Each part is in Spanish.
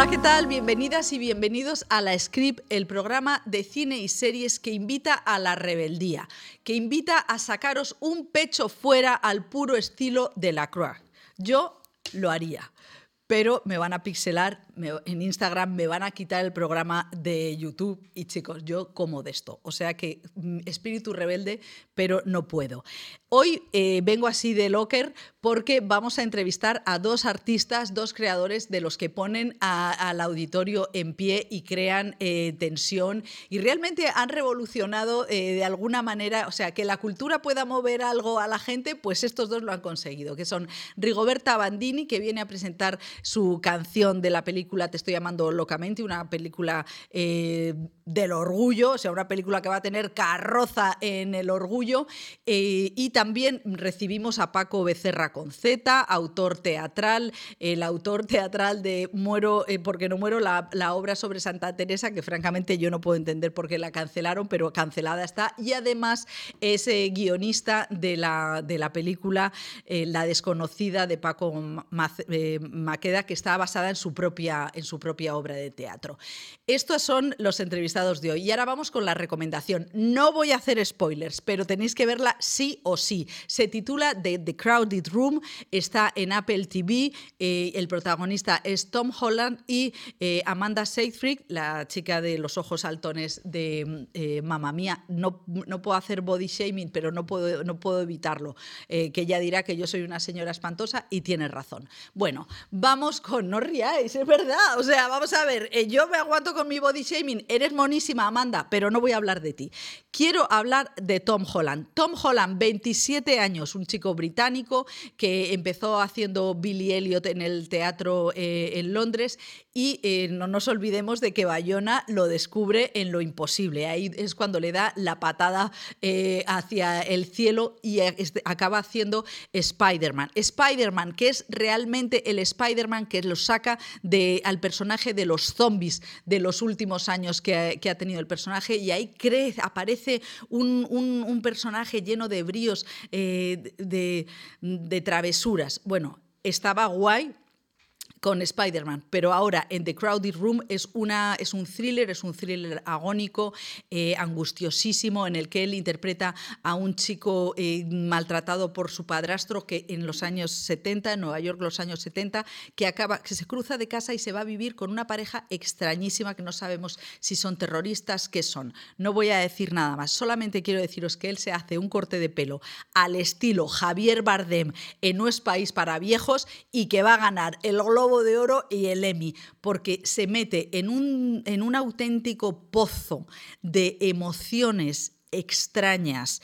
Hola, ¿qué tal? Bienvenidas y bienvenidos a La Script, el programa de cine y series que invita a la rebeldía, que invita a sacaros un pecho fuera al puro estilo de la Croix. Yo lo haría pero me van a pixelar en Instagram, me van a quitar el programa de YouTube y chicos, yo como de esto. O sea que mm, espíritu rebelde, pero no puedo. Hoy eh, vengo así de locker porque vamos a entrevistar a dos artistas, dos creadores de los que ponen al auditorio en pie y crean eh, tensión y realmente han revolucionado eh, de alguna manera, o sea, que la cultura pueda mover algo a la gente, pues estos dos lo han conseguido, que son Rigoberta Bandini, que viene a presentar su canción de la película Te estoy llamando locamente, una película del orgullo, o sea, una película que va a tener carroza en el orgullo, y también recibimos a Paco Becerra con Z, autor teatral, el autor teatral de Muero, eh, porque no muero, la, obra sobre Santa Teresa, que francamente yo no puedo entender por qué la cancelaron, pero cancelada está. Y además es eh, guionista de la, de la película eh, La desconocida de Paco Maqueda, que está basada en su, propia, en su propia obra de teatro. Estos son los entrevistados de hoy. Y ahora vamos con la recomendación. No voy a hacer spoilers, pero tenéis que verla sí o sí. Se titula The, Crowded Room, está en Apple TV, eh, el protagonista es Tom Holland y eh, Amanda Seyfried, la chica de los ojos altones de eh, Mamma Mía. No, no, puedo hacer body shaming, pero no puedo, no puedo evitarlo, que ella dirá que yo soy una señora espantosa y tiene razón. Bueno, vamos con, no ríais, es verdad, o sea, vamos a ver, yo me aguanto con mi body shaming, eres monísima Amanda, pero no voy a hablar de ti. Quiero hablar de Tom Holland. Tom Holland, 26 siete años, un chico británico que empezó haciendo Billy Elliot en el teatro eh, en Londres y eh, no nos olvidemos de que Bayona lo descubre en lo imposible. Ahí es cuando le da la patada eh, hacia el cielo y acaba haciendo Spider-Man. Spider-Man, que es realmente el Spider-Man que lo saca de, al personaje de los zombies de los últimos años que, ha tenido el personaje y ahí aparece un, personaje lleno de bríos, eh, de travesuras. Bueno, estaba guay, con Spider-Man, pero ahora en The Crowded Room es, una, es un thriller, es un thriller agónico, eh, angustiosísimo, en el que él interpreta a un chico eh, maltratado por su padrastro que en los años 70, en Nueva York los años 70, que, acaba, que se cruza de casa y se va a vivir con una pareja extrañísima que no sabemos si son terroristas, qué son. No voy a decir nada más, solamente quiero deciros que él se hace un corte de pelo al estilo Javier Bardem en No es País para Viejos y que va a ganar el globo de Oro y el Emmy, porque se mete en un, en un auténtico pozo de emociones extrañas,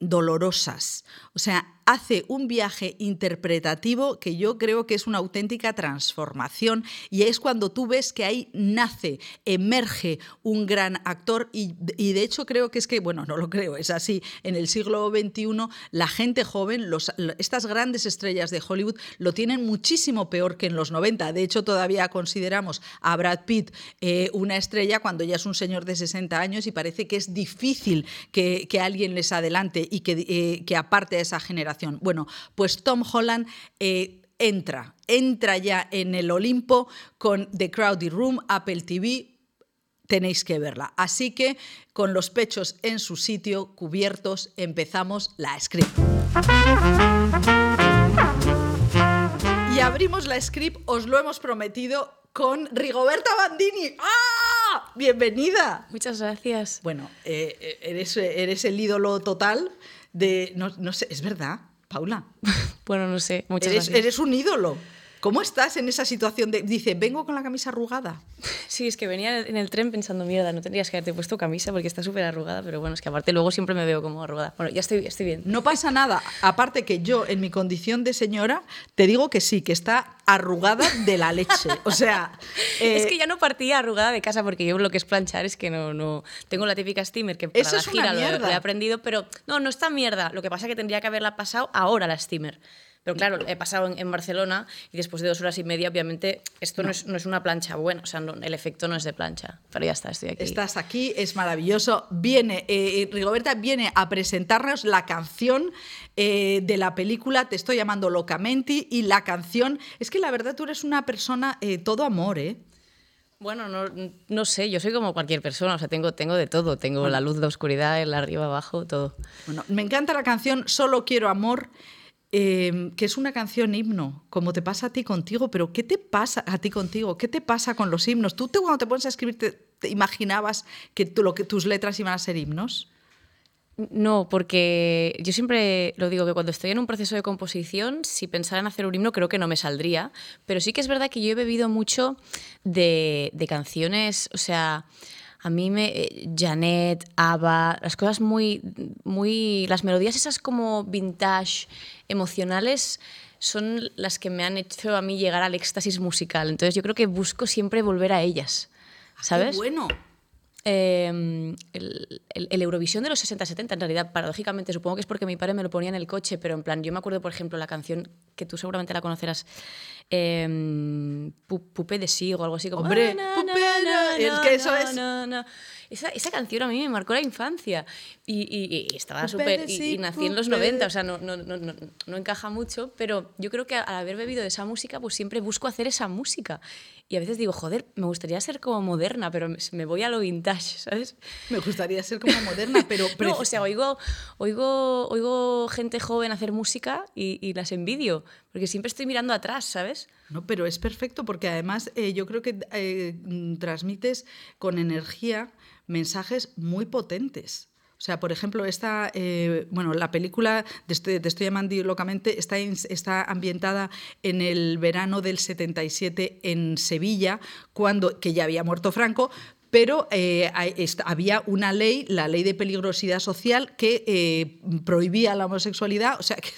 dolorosas. O sea, hace un viaje interpretativo que yo creo que es una auténtica transformación y es cuando tú ves que ahí nace, emerge un gran actor y, de hecho creo que es que, bueno, no lo creo, es así, en el siglo XXI la gente joven, estas grandes estrellas de Hollywood lo tienen muchísimo peor que en los 90. De hecho, todavía consideramos a Brad Pitt eh, una estrella cuando ya es un señor de 60 años y parece que es difícil que, alguien les adelante y que, eh, que aparte de esa generación bueno, pues Tom Holland eh, entra, entra ya en el Olimpo con The Crowded Room, Apple TV, tenéis que verla. Así que con los pechos en su sitio, cubiertos, empezamos la script. Y abrimos la script, os lo hemos prometido, con Rigoberta Bandini. ¡Ah! Bienvenida. Muchas gracias. Bueno, eh, eh, eres, eres el ídolo total de... No, no sé, ¿es verdad? Paula. bueno, no sé. Muchas eres, gracias. eres un ídolo. ¿Cómo estás en esa situación de, dice, vengo con la camisa arrugada? Sí, es que venía en el tren pensando, mierda, no tendrías que haberte puesto camisa porque está súper arrugada, pero bueno, es que aparte luego siempre me veo como arrugada. Bueno, ya estoy, estoy bien. No pasa nada, aparte que yo en mi condición de señora te digo que sí, que está arrugada de la leche. O sea... es que ya no partía arrugada de casa porque yo lo que es planchar es que no... no tengo la típica steamer que para la gira lo, he aprendido, pero no, no está mierda. Lo que pasa es que tendría que haberla pasado ahora la steamer Pero claro, he pasado en, Barcelona y después de dos horas y media, obviamente, esto no, es, no es, una plancha buena, o sea, el efecto no es de plancha. Pero ya está, estoy aquí. Estás aquí, es maravilloso. Viene, eh, Rigoberta viene a presentarnos la canción eh, de la película Te estoy llamando locamente y la canción, es que la verdad tú eres una persona eh, todo amor, ¿eh? Bueno, no, no, sé, yo soy como cualquier persona, o sea, tengo, tengo de todo, tengo la luz, la oscuridad, el arriba, abajo, todo. Bueno, me encanta la canción Solo quiero amor, eh, que es una canción himno, como te pasa a ti contigo, pero ¿qué te pasa a ti contigo? ¿Qué te pasa con los himnos? ¿Tú te, cuando te pones a escribir te, imaginabas que, lo, que tus letras iban a ser himnos? No, porque yo siempre lo digo que cuando estoy en un proceso de composición, si pensara en hacer un himno, creo que no me saldría. Pero sí que es verdad que yo he bebido mucho de, canciones, o sea, a mí me. Eh, Janet, Ava, las cosas muy. muy las melodías esas como vintage, emocionales, son las que me han hecho a mí llegar al éxtasis musical. Entonces yo creo que busco siempre volver a ellas. Ah, ¿Sabes? bueno! Em, el, Eurovisión de los 60-70, en realidad, paradójicamente, supongo que es porque mi padre me lo ponía en el coche, pero en plan, yo me acuerdo, por ejemplo, la canción que tú seguramente la conocerás, eh, Pupé de sí o algo así como... Hombre, es que eso es... Esa, esa, canción a mí me marcó la infancia y, y, estaba súper... Y, nací en los 90, o sea, no, no, no, no, encaja mucho, pero yo creo que al haber bebido de esa música, pues siempre busco hacer esa música. Y a veces digo, joder, me gustaría ser como moderna, pero me voy a lo vintage, ¿sabes? Me gustaría ser como moderna, pero... no, o sea, oigo, oigo, oigo gente joven hacer música y, y las envidio, porque siempre estoy mirando atrás, ¿sabes? No, pero es perfecto porque además eh, yo creo que eh, transmites con energía mensajes muy potentes. O sea, por ejemplo, esta, eh, bueno, la película de este, Te estoy llamando locamente está, está ambientada en el verano del 77 en Sevilla, cuando, que ya había muerto Franco, pero eh, había una ley, la ley de peligrosidad social, que eh, prohibía la homosexualidad, o sea, que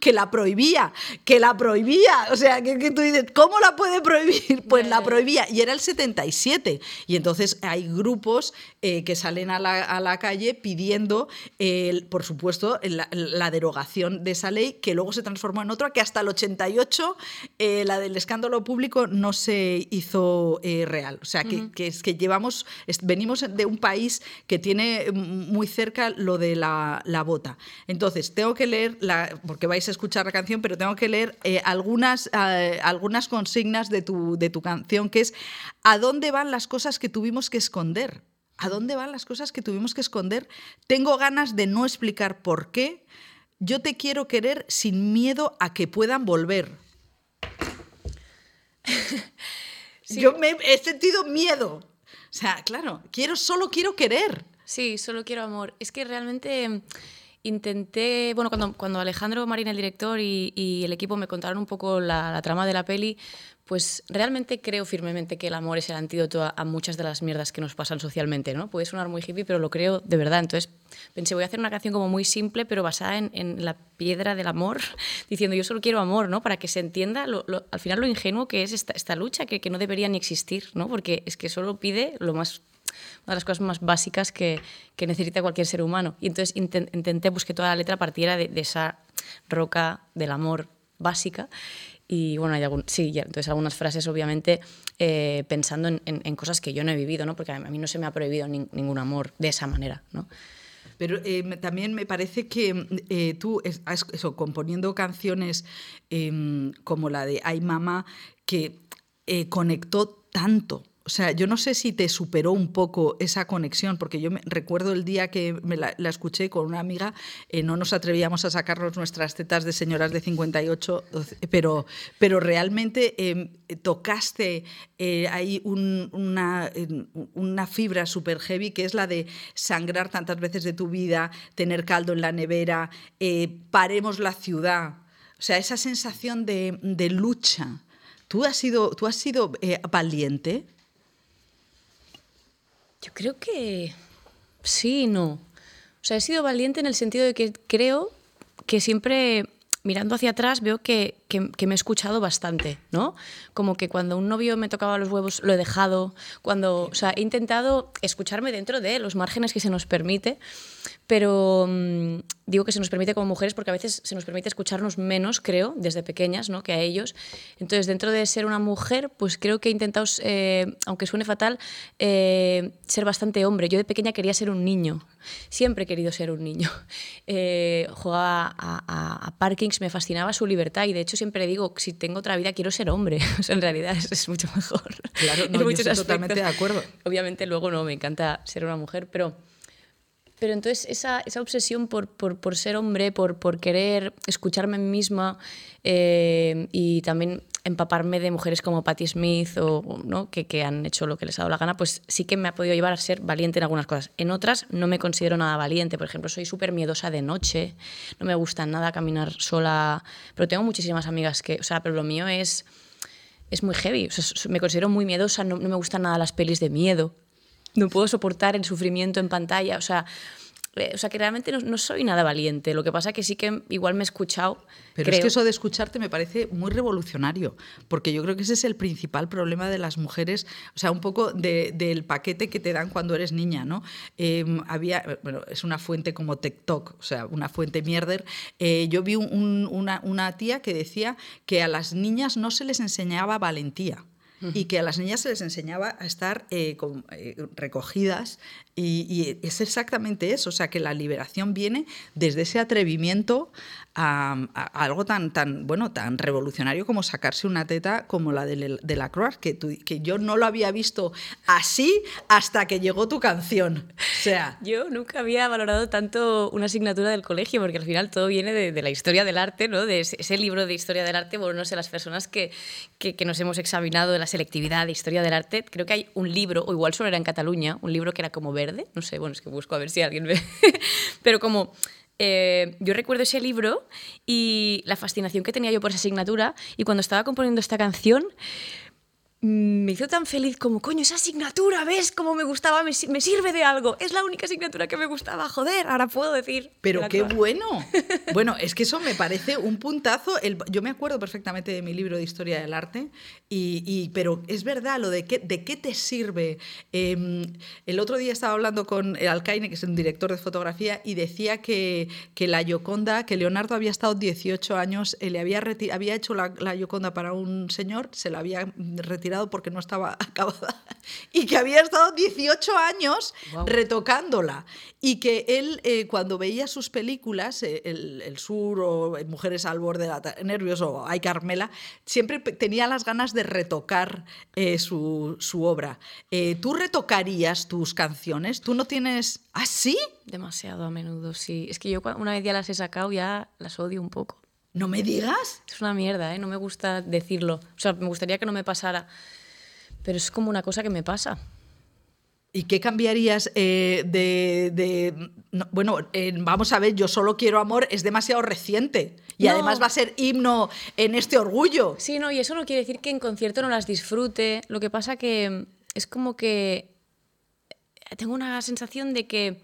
que la prohibía, que la prohibía. O sea, que, tú dices, ¿cómo la puede prohibir? Pues la prohibía. Y era el 77. Y entonces hay grupos eh, que salen a la, calle pidiendo, por supuesto, la, derogación de esa ley, que luego se transformó en otra, que hasta el 88 eh, la del escándalo público no se hizo eh, real. O sea, que, es que llevamos, venimos de un país que tiene muy cerca lo de la, la bota. Entonces, tengo que leer, la, porque vais a escuchar la canción, pero tengo que leer eh, algunas, eh, algunas consignas de tu, de tu canción, que es ¿a dónde van las cosas que tuvimos que esconder? ¿A dónde van las cosas que tuvimos que esconder? Tengo ganas de no explicar por qué. Yo te quiero querer sin miedo a que puedan volver. Yo me he sentido miedo. O sea, claro, quiero, solo quiero querer. Sí, solo quiero amor. Es que realmente intenté, bueno, cuando, cuando Alejandro Marín, el director, y, el equipo me contaron un poco la, trama de la peli, pues realmente creo firmemente que el amor es el antídoto a, muchas de las mierdas que nos pasan socialmente, ¿no? Puede sonar muy hippie, pero lo creo de verdad. Entonces pensé, voy a hacer una canción como muy simple, pero basada en, la piedra del amor, diciendo yo solo quiero amor, ¿no? Para que se entienda al final lo ingenuo que es esta, esta lucha, que, que no debería ni existir, ¿no? Porque es que solo pide lo más una de las cosas más básicas que, que necesita cualquier ser humano. Y entonces intenté, busqué toda la letra partiera de, de esa roca del amor básica. Y bueno, hay algún, sí, entonces algunas frases obviamente eh, pensando en, en, cosas que yo no he vivido, ¿no? porque a mí no se me ha prohibido ningún amor de esa manera. ¿no? Pero eh, también me parece que eh, tú, eso, componiendo canciones em, como la de Ay Mama, que conectó tanto o sea, yo no sé si te superó un poco esa conexión, porque yo me, recuerdo el día que me la, escuché con una amiga, eh, no nos atrevíamos a sacarnos nuestras tetas de señoras de 58, pero, pero realmente em, tocaste eh, ahí una, una, fibra súper heavy, que es la de sangrar tantas veces de tu vida, tener caldo en la nevera, eh, paremos la ciudad. O sea, esa sensación de, de lucha. ¿Tú has sido, tú has sido valiente? Yo creo que sí, no. O sea, he sido valiente en el sentido de que creo que siempre mirando hacia atrás veo que, que, que me he escuchado bastante, ¿no? Como que cuando un novio me tocaba los huevos lo he dejado, cuando, o sea, he intentado escucharme dentro de los márgenes que se nos permite, pero mm, digo que se nos permite como mujeres porque a veces se nos permite escucharnos menos, creo, desde pequeñas, ¿no? Que a ellos. Entonces, dentro de ser una mujer, pues creo que he intentado, eh, aunque suene fatal, eh, ser bastante hombre. Yo de pequeña quería ser un niño, siempre he querido ser un niño. Eh, jugaba a, Parkings, me fascinaba su libertad y de hecho siempre digo, si tengo otra vida quiero ser hombre. O sea, en realidad es, mucho mejor. Claro, no, yo estoy totalmente de acuerdo. Obviamente luego no, me encanta ser una mujer, pero pero entonces esa, esa obsesión por, por, por, ser hombre, por, por querer escucharme misma eh, y también empaparme de mujeres como Patti Smith o ¿no? que, que, han hecho lo que les ha dado la gana, pues sí que me ha podido llevar a ser valiente en algunas cosas. En otras no me considero nada valiente. Por ejemplo, soy súper miedosa de noche, no me gusta nada caminar sola, pero tengo muchísimas amigas que, o sea, pero lo mío es, es muy heavy. O sea, me considero muy miedosa, no, no me gustan nada las pelis de miedo no puedo soportar el sufrimiento en pantalla, o sea, eh, o sea, que realmente no, soy nada valiente. Lo que pasa que sí que igual me he escuchado. Pero es que eso de escucharte me parece muy revolucionario, porque yo creo que ese es el principal problema de las mujeres, o sea, un poco del paquete que te dan cuando eres niña, ¿no? Em, había, bueno, es una fuente como TikTok, o sea, una fuente mierder. Eh, yo vi una, una tía que decía que a las niñas no se les enseñaba valentía y que a las niñas se les enseñaba a estar eh, eh, recogidas y, es exactamente eso, o sea, que la liberación viene desde ese atrevimiento a, algo tan, tan, bueno, tan revolucionario como sacarse una teta como la de, la Croix, que, que yo no lo había visto así hasta que llegó tu canción. O sea... Yo nunca había valorado tanto una asignatura del colegio, porque al final todo viene de, la historia del arte, ¿no? de ese, libro de historia del arte. Bueno, no sé, las personas que, que, que, nos hemos examinado de la selectividad de historia del arte, creo que hay un libro, o igual solo era en Cataluña, un libro que era como ver no sé, bueno, es que busco a ver si alguien ve, pero como eh, yo recuerdo ese libro y la fascinación que tenía yo por esa asignatura y cuando estaba componiendo esta canción me hizo tan feliz como, coño, esa asignatura, ¿ves cómo me gustaba? Me, sirve de algo. Es la única asignatura que me gustaba, joder, ahora puedo decir. Pero qué bueno. bueno, es que eso me parece un puntazo. El, yo me acuerdo perfectamente de mi libro de historia del arte, y, pero es verdad lo de, qué, de qué te sirve. Em, el otro día estaba hablando con el Alcaine, que es un director de fotografía, y decía que, que la Yoconda, que Leonardo había estado 18 años, eh, le había, había hecho la, la Yoconda para un señor, se la había retirado porque no estaba acabada y que había estado 18 años retocándola y que él eh, cuando veía sus películas, eh, el, Sur o Mujeres al borde de la nervios o Ay Carmela, siempre tenía las ganas de retocar eh, su, su, obra. ¿Tú retocarías tus canciones? ¿Tú no tienes... ¿Ah, sí? Demasiado a menudo, sí. Es que yo una vez ya las he sacado ya las odio un poco. ¿No me digas? Es una mierda, ¿eh? No me gusta decirlo. O sea, me gustaría que no me pasara. Pero es como una cosa que me pasa. ¿Y qué cambiarías eh, de... bueno, vamos a ver, yo solo quiero amor, es demasiado reciente. Y además va a ser himno en este orgullo. Sí, no, y eso no quiere decir que en concierto no las disfrute. Lo que pasa que es como que tengo una sensación de que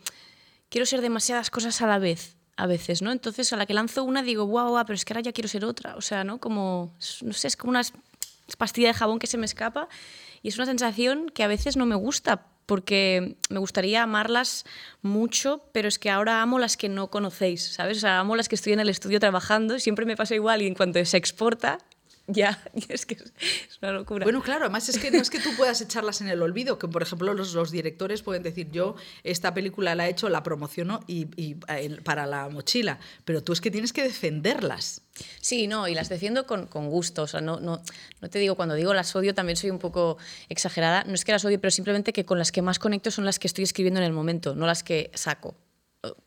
quiero ser demasiadas cosas a la vez a veces, ¿no? Entonces a la que lanzo una digo, guau, guau, pero es que ahora ya quiero ser otra. O sea, ¿no? Como, no sé, es como una pastilla de jabón que se me escapa y es una sensación que a veces no me gusta porque me gustaría amarlas mucho, pero es que ahora amo las que no conocéis, ¿sabes? O sea, amo las que estoy en el estudio trabajando, siempre me pasa igual y en cuanto se exporta, ya, es que es una locura. Bueno, claro, además es que no es que tú puedas echarlas en el olvido, que por ejemplo los, los directores pueden decir, yo esta película la he hecho, la promociono y, y, para la mochila, pero tú es que tienes que defenderlas. Sí, no, y las defiendo con, con gusto. O sea, no, no, no te digo, cuando digo las odio también soy un poco exagerada. No es que las odio, pero simplemente que con las que más conecto son las que estoy escribiendo en el momento, no las que saco.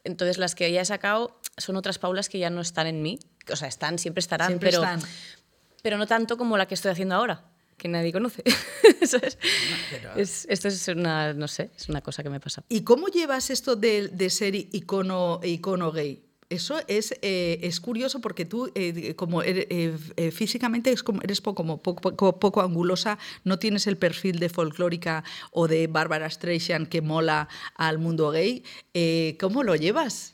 Entonces, las que ya he sacado son otras Paulas que ya no están en mí. O sea, están, siempre estarán, siempre pero, están pero no tanto como la que estoy haciendo ahora, que nadie conoce. es, esto es una, no sé, es una cosa que me pasa. ¿Y cómo llevas esto de, de ser icono, icono gay? Eso es, eh, es curioso porque tú, eh, como eh, físicamente es como, eres poco, como poco, poco, angulosa, no tienes el perfil de folclórica o de Barbara Streisand que mola al mundo gay. ¿Cómo lo llevas?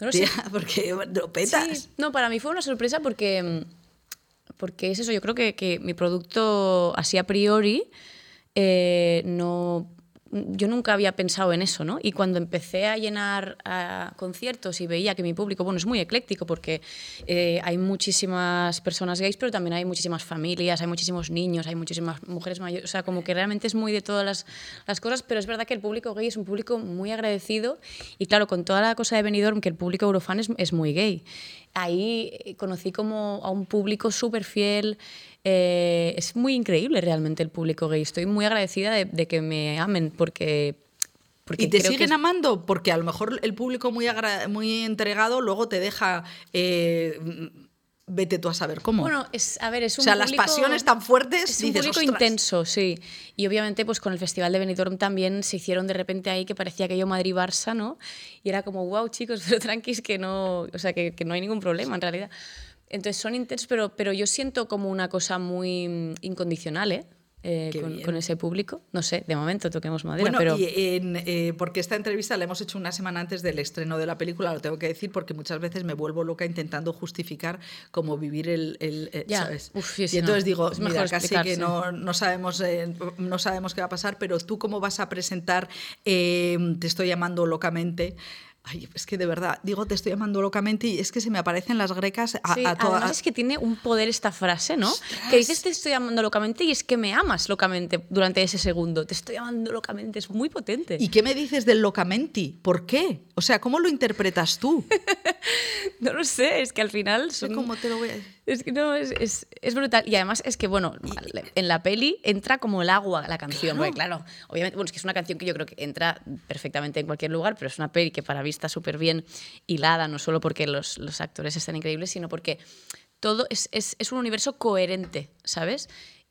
No lo sé. porque lo petas. Sí. No, para mí fue una sorpresa porque mm, porque es eso, yo creo que, que mi producto así a priori eh, no yo nunca había pensado en eso, ¿no? Y cuando empecé a llenar conciertos y veía que mi público, bueno, es muy ecléctico porque eh, hay muchísimas personas gays, pero también hay muchísimas familias, hay muchísimos niños, hay muchísimas mujeres mayores, o sea, como que realmente es muy de todas las, cosas, pero es verdad que el público gay es un público muy agradecido y claro, con toda la cosa de Benidorm, que el público eurofan es, es muy gay. Ahí conocí como a un público súper fiel, eh, es muy increíble realmente el público gay. Estoy muy agradecida de, que me amen porque... porque ¿Y te siguen amando? Porque a lo mejor el público muy, muy entregado luego te deja... Eh, vete tú a saber cómo. Bueno, es, a ver, es un O sea, las pasiones tan fuertes. Es un público intenso, sí. Y obviamente, pues con el Festival de Benidorm también se hicieron de repente ahí que parecía que yo Madrid-Barça, ¿no? Y era como, wow, chicos, pero tranquis que no, o sea, que, que no hay ningún problema en realidad. Entonces son intensos, pero, pero yo siento como una cosa muy mm, incondicional, ¿eh? eh con, ese público. No sé, de momento toquemos madera. Bueno, pero... y eh, porque esta entrevista la hemos hecho una semana antes del estreno de la película, lo tengo que decir porque muchas veces me vuelvo loca intentando justificar cómo vivir el. el eh, ¿sabes? y entonces digo, mira, casi que no, no sabemos, no sabemos qué va a pasar, pero tú cómo vas a presentar Te estoy llamando locamente. Ay, es que de verdad, digo, te estoy llamando locamente y es que se me aparecen las grecas a, sí, a Además es que tiene un poder esta frase, ¿no? Que dices te estoy llamando locamente y es que me amas locamente durante ese segundo. Te estoy llamando locamente, es muy potente. ¿Y qué me dices del locamenti? ¿Por qué? O sea, ¿cómo lo interpretas tú? no lo sé, es que al final... Son... ¿Cómo te lo voy a decir? Es que no, es, es, es, brutal. Y además es que, bueno, en la peli entra como el agua la canción. Claro. Porque, claro, obviamente, bueno, es que es una canción que yo creo que entra perfectamente en cualquier lugar, pero es una peli que para mí está súper bien hilada, no solo porque los, los, actores están increíbles, sino porque todo es, es, es un universo coherente, ¿sabes?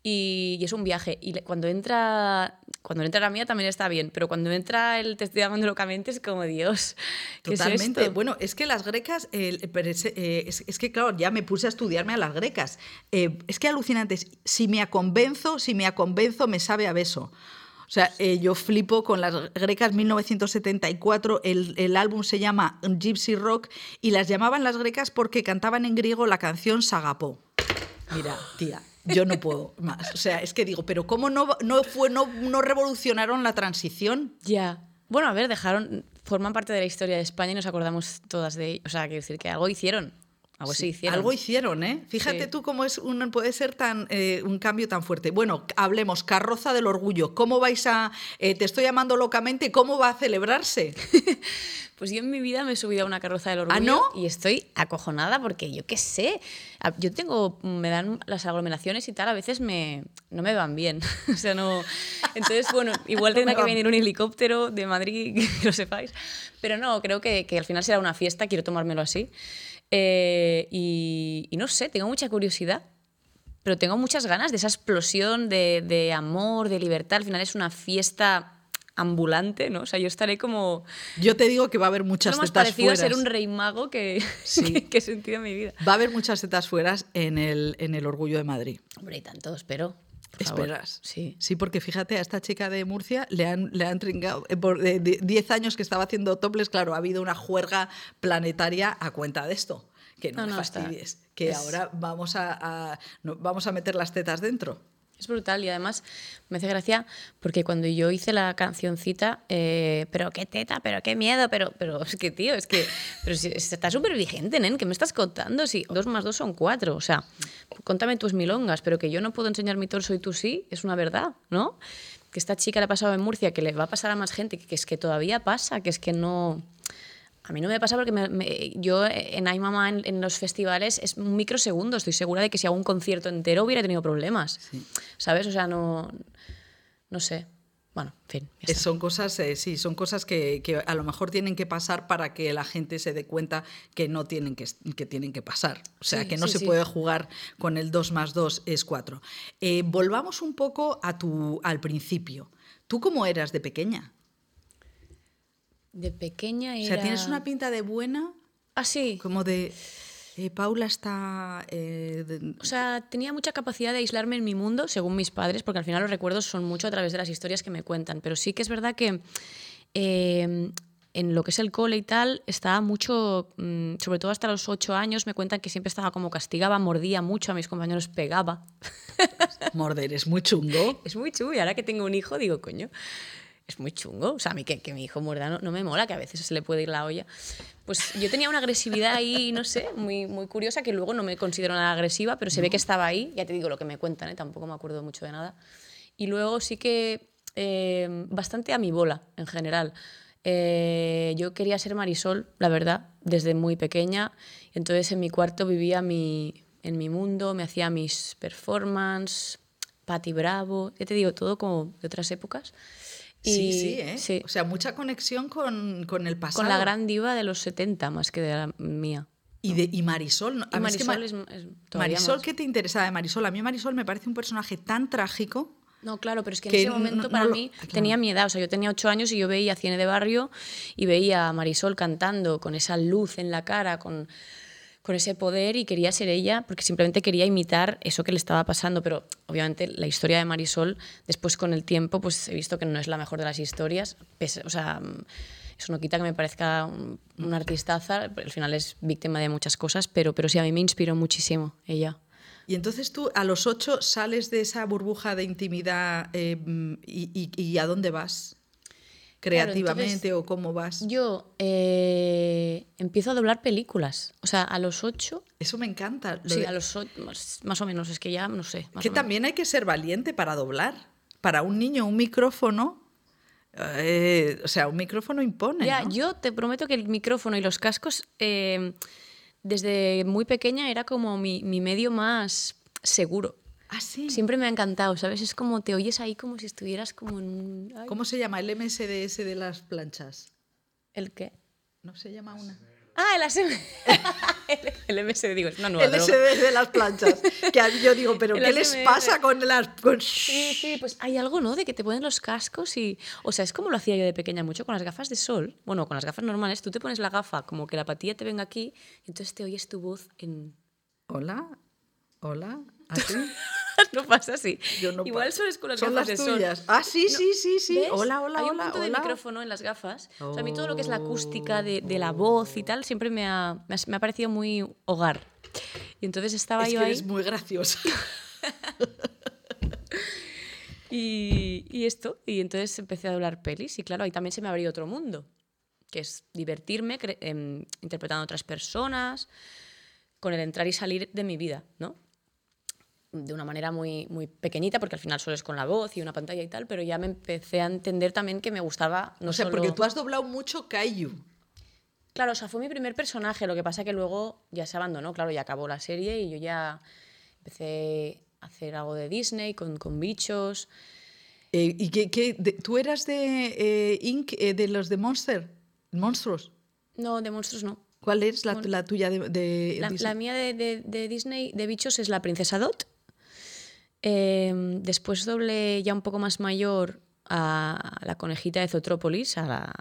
y, es un viaje. Y cuando entra, cuando entra la mía también está bien, pero cuando entra el Te estoy llamando locamente es como Dios. Totalmente. bueno, es que las grecas, eh, es, es, que claro, ya me puse a estudiarme a las grecas. Eh, es que alucinantes. Si me aconvenzo, si me aconvenzo, me sabe a beso. O sea, eh, yo flipo con las grecas 1974, el, el, álbum se llama Gypsy Rock y las llamaban las grecas porque cantaban en griego la canción Sagapó. Mira, tía, yo no puedo más. O sea, es que digo, pero ¿cómo no, no, fue, no, no revolucionaron la transición? Ya. Bueno, a ver, dejaron, forman parte de la historia de España y nos acordamos todas de ellos. O sea, quiero decir que algo hicieron. Algo sí, hicieron. Algo hicieron, ¿eh? Fíjate sí. tú cómo es un, puede ser tan, eh, un cambio tan fuerte. Bueno, hablemos, carroza del orgullo. ¿Cómo vais a, eh, te estoy llamando locamente, cómo va a celebrarse? Pues yo en mi vida me he subido a una carroza del orgullo ¿Ah, no? y estoy acojonada porque yo qué sé, yo tengo, me dan las aglomeraciones y tal, a veces me, no me van bien. o sea, no... Entonces, bueno, igual tendrá que venir un helicóptero de Madrid, que lo sepáis. Pero no, creo que, que al final será una fiesta, quiero tomármelo así. Eh, y, y no sé, tengo mucha curiosidad pero tengo muchas ganas de esa explosión de, de, amor, de libertad. Al final es una fiesta ambulante, ¿no? O sea, yo estaré como... Yo te digo que va a haber muchas no tetas parecido fueras. a ser un rey mago que, sí. que, que, he sentido en mi vida. Va a haber muchas tetas fueras en el, en el Orgullo de Madrid. Hombre, y tanto, espero. Esperas. Sí. Sí, porque fíjate, a esta chica de Murcia le han, le han trincado. Eh, por 10 años que estaba haciendo toples, claro, ha habido una juerga planetaria a cuenta de esto. Que no, no me fastidies. Está. Que es... ahora vamos a, a no, vamos a meter las tetas dentro. Es brutal y además me hace gracia porque cuando yo hice la cancioncita, eh, pero qué teta, pero qué miedo, pero, pero es que tío, es que pero si, está súper vigente, ¿nen? ¿Qué me estás contando? Si dos más dos son cuatro, o sea, contame tus milongas, pero que yo no puedo enseñar mi torso y tú sí, es una verdad, ¿no? Que esta chica le ha pasado en Murcia, que le va a pasar a más gente, que es que todavía pasa, que es que no... A mí no me pasa porque me, me, yo en Ay Mamá en, en, los festivales es un microsegundo. Estoy segura de que si hago un concierto entero hubiera tenido problemas. Sí. ¿Sabes? O sea, no. No sé. Bueno, en fin. Son cosas, eh, sí, son cosas que, que, a lo mejor tienen que pasar para que la gente se dé cuenta que no tienen que, que tienen que pasar. O sea, sí, que no sí, se sí. puede jugar con el 2 más 2 es 4. Eh, volvamos un poco a tu, al principio. ¿Tú cómo eras de pequeña? De pequeña era... O sea, tienes una pinta de buena. Ah, sí. Como de... Eh, Paula está... Eh, de... O sea, tenía mucha capacidad de aislarme en mi mundo, según mis padres, porque al final los recuerdos son mucho a través de las historias que me cuentan. Pero sí que es verdad que... Eh, en lo que es el cole y tal, estaba mucho, mm, sobre todo hasta los ocho años, me cuentan que siempre estaba como castigaba, mordía mucho a mis compañeros, pegaba. Morder es muy chungo. Es muy chungo y ahora que tengo un hijo digo, coño, es muy chungo. O sea, a mí que, que mi hijo muerda no, no, me mola, que a veces se le puede ir la olla. Pues yo tenía una agresividad ahí, no sé, muy, muy curiosa, que luego no me considero nada agresiva, pero se ve que estaba ahí. Ya te digo lo que me cuentan, ¿eh? tampoco me acuerdo mucho de nada. Y luego sí que eh, bastante a mi bola, en general. Eh, yo quería ser Marisol, la verdad, desde muy pequeña. Entonces en mi cuarto vivía mi, en mi mundo, me hacía mis performances, Patti Bravo, ya te digo, todo como de otras épocas. Y, sí, sí, ¿eh? sí, O sea, mucha conexión con, con, el pasado. Con la gran diva de los 70 más que de la mía. Y, de, y Marisol. Y Marisol es, es Marisol, más. ¿qué te interesaba de Marisol? A mí Marisol me parece un personaje tan trágico. No, claro, pero es que, que en ese momento no, para no, mí claro. tenía mi edad. O sea, yo tenía ocho años y yo veía cine de barrio y veía a Marisol cantando con esa luz en la cara, con, con ese poder y quería ser ella porque simplemente quería imitar eso que le estaba pasando. Pero obviamente la historia de Marisol, después con el tiempo, pues he visto que no es la mejor de las historias. O sea, eso no quita que me parezca un, una artistaza. Al final es víctima de muchas cosas, pero, pero sí, a mí me inspiró muchísimo ella. Y entonces tú a los ocho sales de esa burbuja de intimidad eh, y, y, y, ¿a dónde vas? ¿Creativamente claro, o cómo vas? Yo eh, empiezo a doblar películas. O sea, a los ocho. Eso me encanta. sí, de... a los ocho, más, más, o menos, es que ya no sé. que también hay que ser valiente para doblar. Para un niño, un micrófono. Eh, o sea, un micrófono impone. Ya, ¿no? yo te prometo que el micrófono y los cascos desde muy pequeña era como mi, mi medio más seguro. Ah, sí. Siempre me ha encantado, ¿sabes? Es como te oyes ahí como si estuvieras como en un... Ay. ¿Cómo se llama? El MSDS de las planchas. ¿El qué? ¿No se llama una? Ah, el ASM. el, el MSD, digo, es una nueva El MSD de las planchas. Que yo digo, ¿pero qué les pasa con las...? Con... Sí, sí, pues hay algo, ¿no? De que te ponen los cascos y... O sea, es como lo hacía yo de pequeña mucho con las gafas de sol. Bueno, con las gafas normales, tú te pones la gafa como que la patilla te venga aquí y entonces te oyes tu voz en... Hola, hola, ¿así? no pasa así. No Igual es con las Son gafas las de tuyas. sol. Ah, sí, sí, sí, sí. ¿ves? Hola, hola, Hay un hola. punto hola. de micrófono en las gafas. O sea, a mí todo lo que es la acústica de, de la voz y tal siempre me ha, me ha, parecido muy hogar. Y entonces estaba es yo que ahí. eres muy graciosa. y, y esto, y entonces empecé a doblar pelis y claro, ahí también se me abrió otro mundo, que es divertirme eh, interpretando a otras personas, con el entrar y salir de mi vida, ¿no? De una manera muy, muy pequeñita, porque al final solo es con la voz y una pantalla y tal, pero ya me empecé a entender también que me gustaba no O sea, solo... porque tú has doblado mucho Kaiju. Claro, o sea, fue mi primer personaje, lo que pasa que luego ya se abandonó, claro, ya acabó la serie y yo ya empecé a hacer algo de Disney con, con bichos. Eh, ¿Y qué, qué de, tú eras de eh, Inc., eh, de los de Monster? ¿Monstruos? No, de monstruos no. ¿Cuál es la, la tuya de, de la, Disney? La mía de, de, de, Disney, de bichos, es la princesa Dot. Eh, después doble ya un poco más mayor a la conejita de Zotrópolis, a la,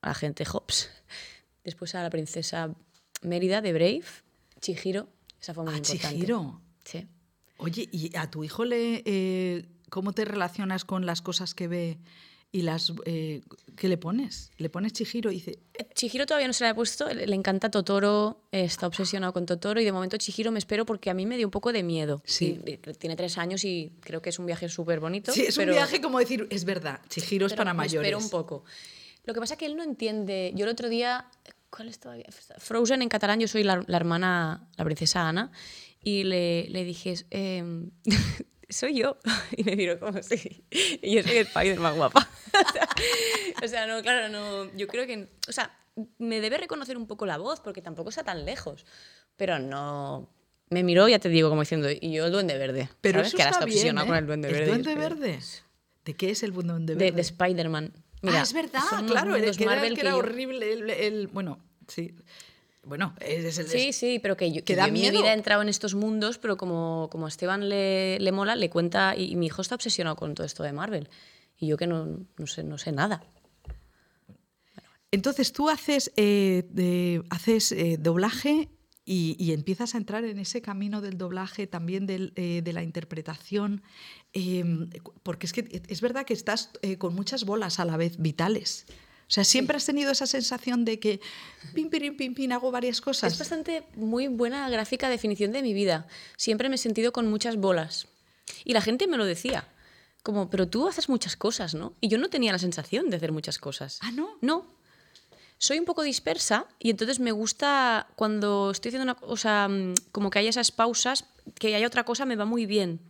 a la gente Hobbs. Después a la princesa Mérida de Brave, Chihiro. Esa fue muy ¿A importante. Chihiro? Sí. Oye, ¿y a tu hijo le, eh, cómo te relacionas con las cosas que ve y las eh, qué le pones? ¿Le pones Chihiro y dice Chihiro todavía no se la he puesto, le encanta Totoro, está obsesionado con Totoro y de momento Chihiro me espero porque a mí me dio un poco de miedo. Sí. Y, tiene tres años y creo que es un viaje súper bonito. Sí, es pero, un viaje como decir, es verdad, Chihiro es para me mayores. espero un poco. Lo que pasa es que él no entiende. Yo el otro día, ¿cuál es todavía? Frozen en catalán, yo soy la, la hermana, la princesa Ana, y le, le dije, eh, soy yo. Y me miró como si. Y yo soy el Spider-Man guapa. o, sea, no, claro, no. Yo creo que. O sea, me debe reconocer un poco la voz, porque tampoco está tan lejos. Pero no. Me miró, ya te digo, como diciendo, y yo el duende verde. Pero ¿sabes? eso que ahora está está obsesionado bien, ¿eh? con el duende ¿El verde. duende verde? ¿De qué es el duende verde? De, de Spider-Man. ah, es verdad, claro, el que era, que era horrible. El, el, bueno, sí. Bueno, es el. Sí, sí, pero que yo, que que da yo en miedo. mi vida he entrado en estos mundos, pero como, como a Esteban le, le mola, le cuenta, y, y, mi hijo está obsesionado con todo esto de Marvel. Y yo que no, no, sé, no sé nada. Entonces tú haces, eh, de, haces eh, doblaje y, y, empiezas a entrar en ese camino del doblaje, también del, eh, de la interpretación, porque es que es verdad que estás eh, con muchas bolas a la vez vitales. O sea, siempre has tenido esa sensación de que pim, pim, pim, pim, hago varias cosas. Es bastante muy buena gráfica definición de mi vida. Siempre me he sentido con muchas bolas. Y la gente me lo decía. Como, pero tú haces muchas cosas, ¿no? Y yo no tenía la sensación de hacer muchas cosas. Ah, ¿no? No. Soy un poco dispersa y entonces me gusta cuando estoy haciendo una cosa, mm, como que haya esas pausas, que haya otra cosa, me va muy bien.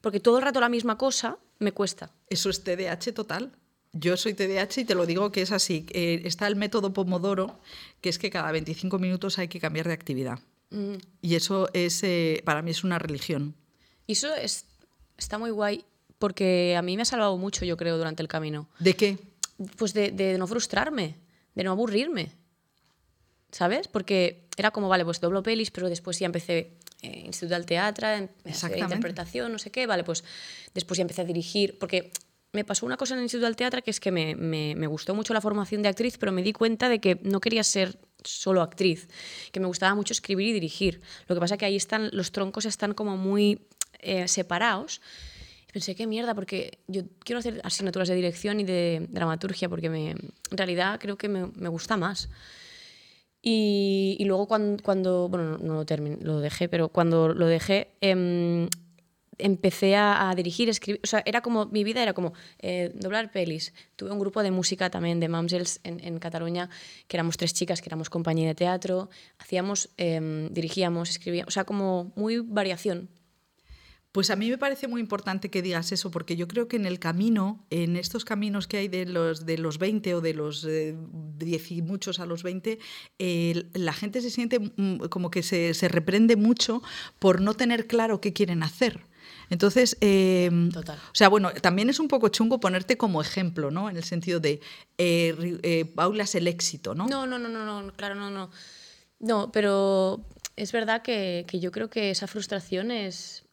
Porque todo el rato la misma cosa me cuesta. Eso es TDAH total. Yo soy TDAH y te lo digo que es así. Eh, está el método Pomodoro, que es que cada 25 minutos hay que cambiar de actividad. Mm. Y eso es, eh, para mí es una religión. Y eso es, está muy guay porque a mí me ha salvado mucho, yo creo, durante el camino. ¿De qué? Pues de, de no frustrarme, de no aburrirme. ¿Sabes? Porque era como, vale, pues doblo pelis, pero después ya empecé eh, Instituto del Teatro, em- interpretación, no sé qué, vale, pues después ya empecé a dirigir, porque me pasó una cosa en el Instituto del Teatro que es que me, me- gustó mucho la formación de actriz, pero me di cuenta de que no quería ser solo actriz, que me gustaba mucho escribir y dirigir. Lo que pasa que ahí están, los troncos están como muy eh, separados. Pensé, qué mierda, porque yo quiero hacer asignaturas de dirección y de dramaturgia, porque en realidad creo que me, me gusta más. Y, luego cuando, cuando bueno, no, no lo terminé, lo dejé, pero cuando lo dejé, em, empecé a, dirigir, escribir, o sea, era como, mi vida era como eh, doblar pelis. Tuve un grupo de música también de Mamsels en, en Cataluña, que éramos tres chicas, que éramos compañía de teatro, hacíamos, em, dirigíamos, escribíamos, o sea, como muy variación. Pues a mí me parece muy importante que digas eso, porque yo creo que en el camino, en estos caminos que hay de los, de los 20 o de los eh, 10 y muchos a los 20, eh, la gente se siente mm, como que se, se reprende mucho por no tener claro qué quieren hacer. Entonces, eh, Total. o sea, bueno, también es un poco chungo ponerte como ejemplo, ¿no? En el sentido de, eh, ri- eh, Paula es el éxito, ¿no? No, no, no, no, no, claro, no, no. No, pero es verdad que, que yo creo que esa frustración es,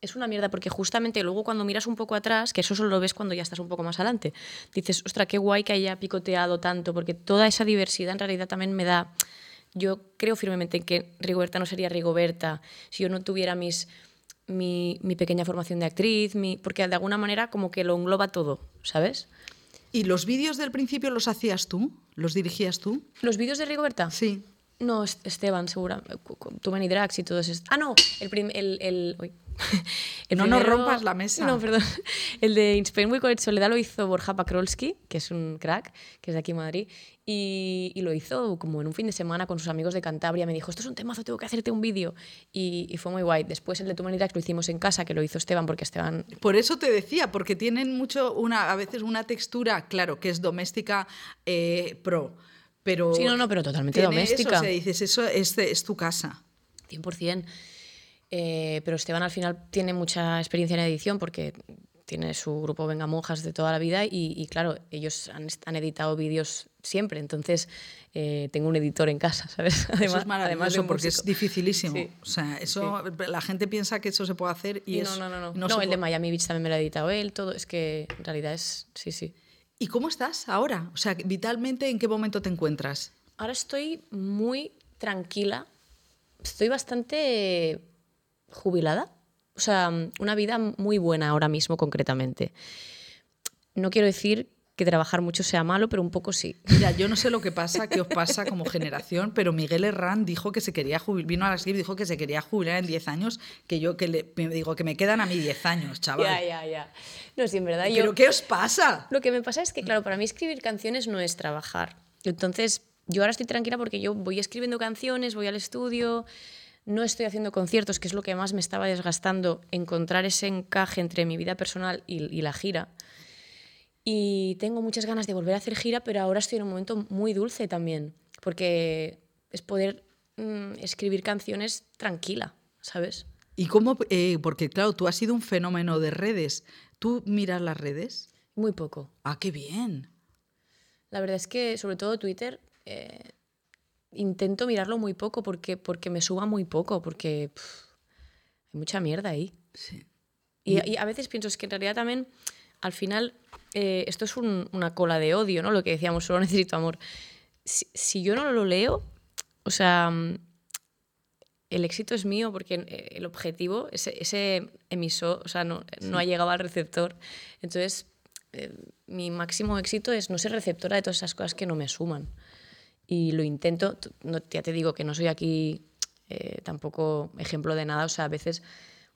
es una mierda, porque justamente luego cuando miras un poco atrás, que eso solo lo ves cuando ya estás un poco más adelante, dices, ostra, qué guay que haya picoteado tanto, porque toda esa diversidad en realidad también me da... Yo creo firmemente en que Rigoberta no sería Rigoberta si yo no tuviera mis, mi, mi pequeña formación de actriz, mi, porque de alguna manera como que lo engloba todo, ¿sabes? ¿Y los vídeos del principio los hacías tú? ¿Los dirigías tú? ¿Los vídeos de Rigoberta? Sí. No, Es- Esteban, segura. Many Drags y todo eso. Ah, no, el, prim- el, el, uy. El No nos rompas la mesa. No, perdón. El de In Spain We Call It Soledad lo hizo Borja Pakrolski, que es un crack, que es de aquí en Madrid, y, y lo hizo como en un fin de semana con sus amigos de Cantabria. Me dijo, esto es un temazo, tengo que hacerte un vídeo. Y, y fue muy guay. Después el de Too Many Drags lo hicimos en casa, que lo hizo Esteban, porque Esteban Por eso te decía, porque tienen mucho, una, a veces una textura, claro, que es doméstica eh, pro, pero... Sí, no, no, pero totalmente doméstica. Eso, o sea, dices, eso es, es tu casa. 100%. Eh, pero Esteban al final tiene mucha experiencia en edición porque tiene su grupo Venga Monjas de toda la vida y, y claro, ellos han, han editado vídeos siempre, entonces eh, tengo un editor en casa, ¿sabes? eso es maravilloso de un porque es dificilísimo. Sí. O sea, eso la gente piensa que eso se puede hacer y, Y es, no, no, no. No, no no el de puede. Miami Beach también me lo ha editado él, todo. Es que en realidad es. Sí, sí. ¿Y cómo estás ahora? O sea, vitalmente, ¿en qué momento te encuentras? Ahora estoy muy tranquila. Estoy bastante jubilada. O sea, una vida muy buena ahora mismo, concretamente. No quiero decir que trabajar mucho sea malo, pero un poco sí. Mira, yo no sé lo que pasa, qué os pasa como generación, pero Miguel Herrán dijo que se quería jubilar, vino a la SCRIP y dijo que se quería jubilar en 10 años, que yo que le me digo que me quedan a mí 10 años, chaval. Ya, ya, ya. No, sí, en verdad. yo- ¿Pero qué os pasa? Lo que me pasa es que, claro, para mí escribir canciones no es trabajar. Entonces, yo ahora estoy tranquila porque yo voy escribiendo canciones, voy al estudio, no estoy haciendo conciertos, que es lo que más me estaba desgastando, encontrar ese encaje entre mi vida personal y, y la gira. Y tengo muchas ganas de volver a hacer gira, pero ahora estoy en un momento muy dulce también, porque es poder mm, escribir canciones tranquila, ¿sabes? ¿Y cómo? eh, porque claro, tú has sido un fenómeno de redes. ¿Tú miras las redes? Muy poco. Ah, qué bien. La verdad es que, sobre todo Twitter, eh, intento mirarlo muy poco porque, porque me suba muy poco, porque hay mucha mierda ahí. Sí. Y, y a veces pienso es que en realidad también, al final, eh, esto es un- una cola de odio, ¿no? Lo que decíamos, solo necesito amor. Si, si yo no lo leo, o sea, mm, el éxito es mío porque eh, el objetivo, ese, ese emisor, o sea, no, no ha llegado al receptor. Entonces, eh, mi máximo éxito es no ser receptora de todas esas cosas que no me suman. Y lo intento, no, ya te digo que no soy aquí eh, tampoco ejemplo de nada, o sea, a veces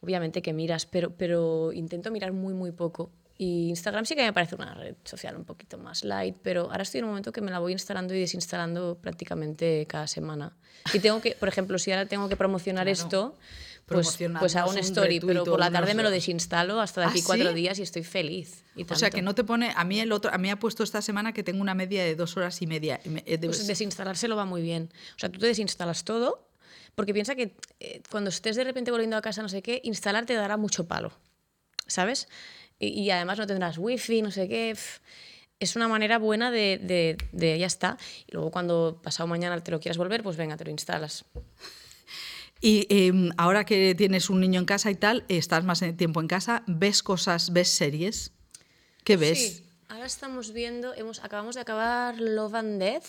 obviamente que miras, pero, pero intento mirar muy, muy poco. Y Instagram sí que me parece una red social un poquito más light, pero ahora estoy en un momento que me la voy instalando y desinstalando prácticamente cada semana. Y tengo que, por ejemplo, si ahora tengo que promocionar Claro. esto, pues, pues hago un story, pero por la tarde me lo desinstalo hasta de ¿Ah, aquí cuatro sí? días y estoy feliz. Y O sea, que no te pone. A mí el otro, a mí ha puesto esta semana que tengo una media de dos horas y media. eh, Pues desinstalárselo va muy bien. O sea, tú te desinstalas todo, porque piensa que eh, cuando estés de repente volviendo a casa, no sé qué, instalar te dará mucho palo, ¿sabes? Y, y además no tendrás wifi, no sé qué. Es una manera buena de, de, de ya está. Y luego cuando pasado mañana te lo quieras volver, pues venga, te lo instalas. Y eh, ahora que tienes un niño en casa y tal, estás más tiempo en casa, ves cosas, ves series. ¿Qué ves? Sí, ahora estamos viendo, hemos, acabamos de acabar Love and Death.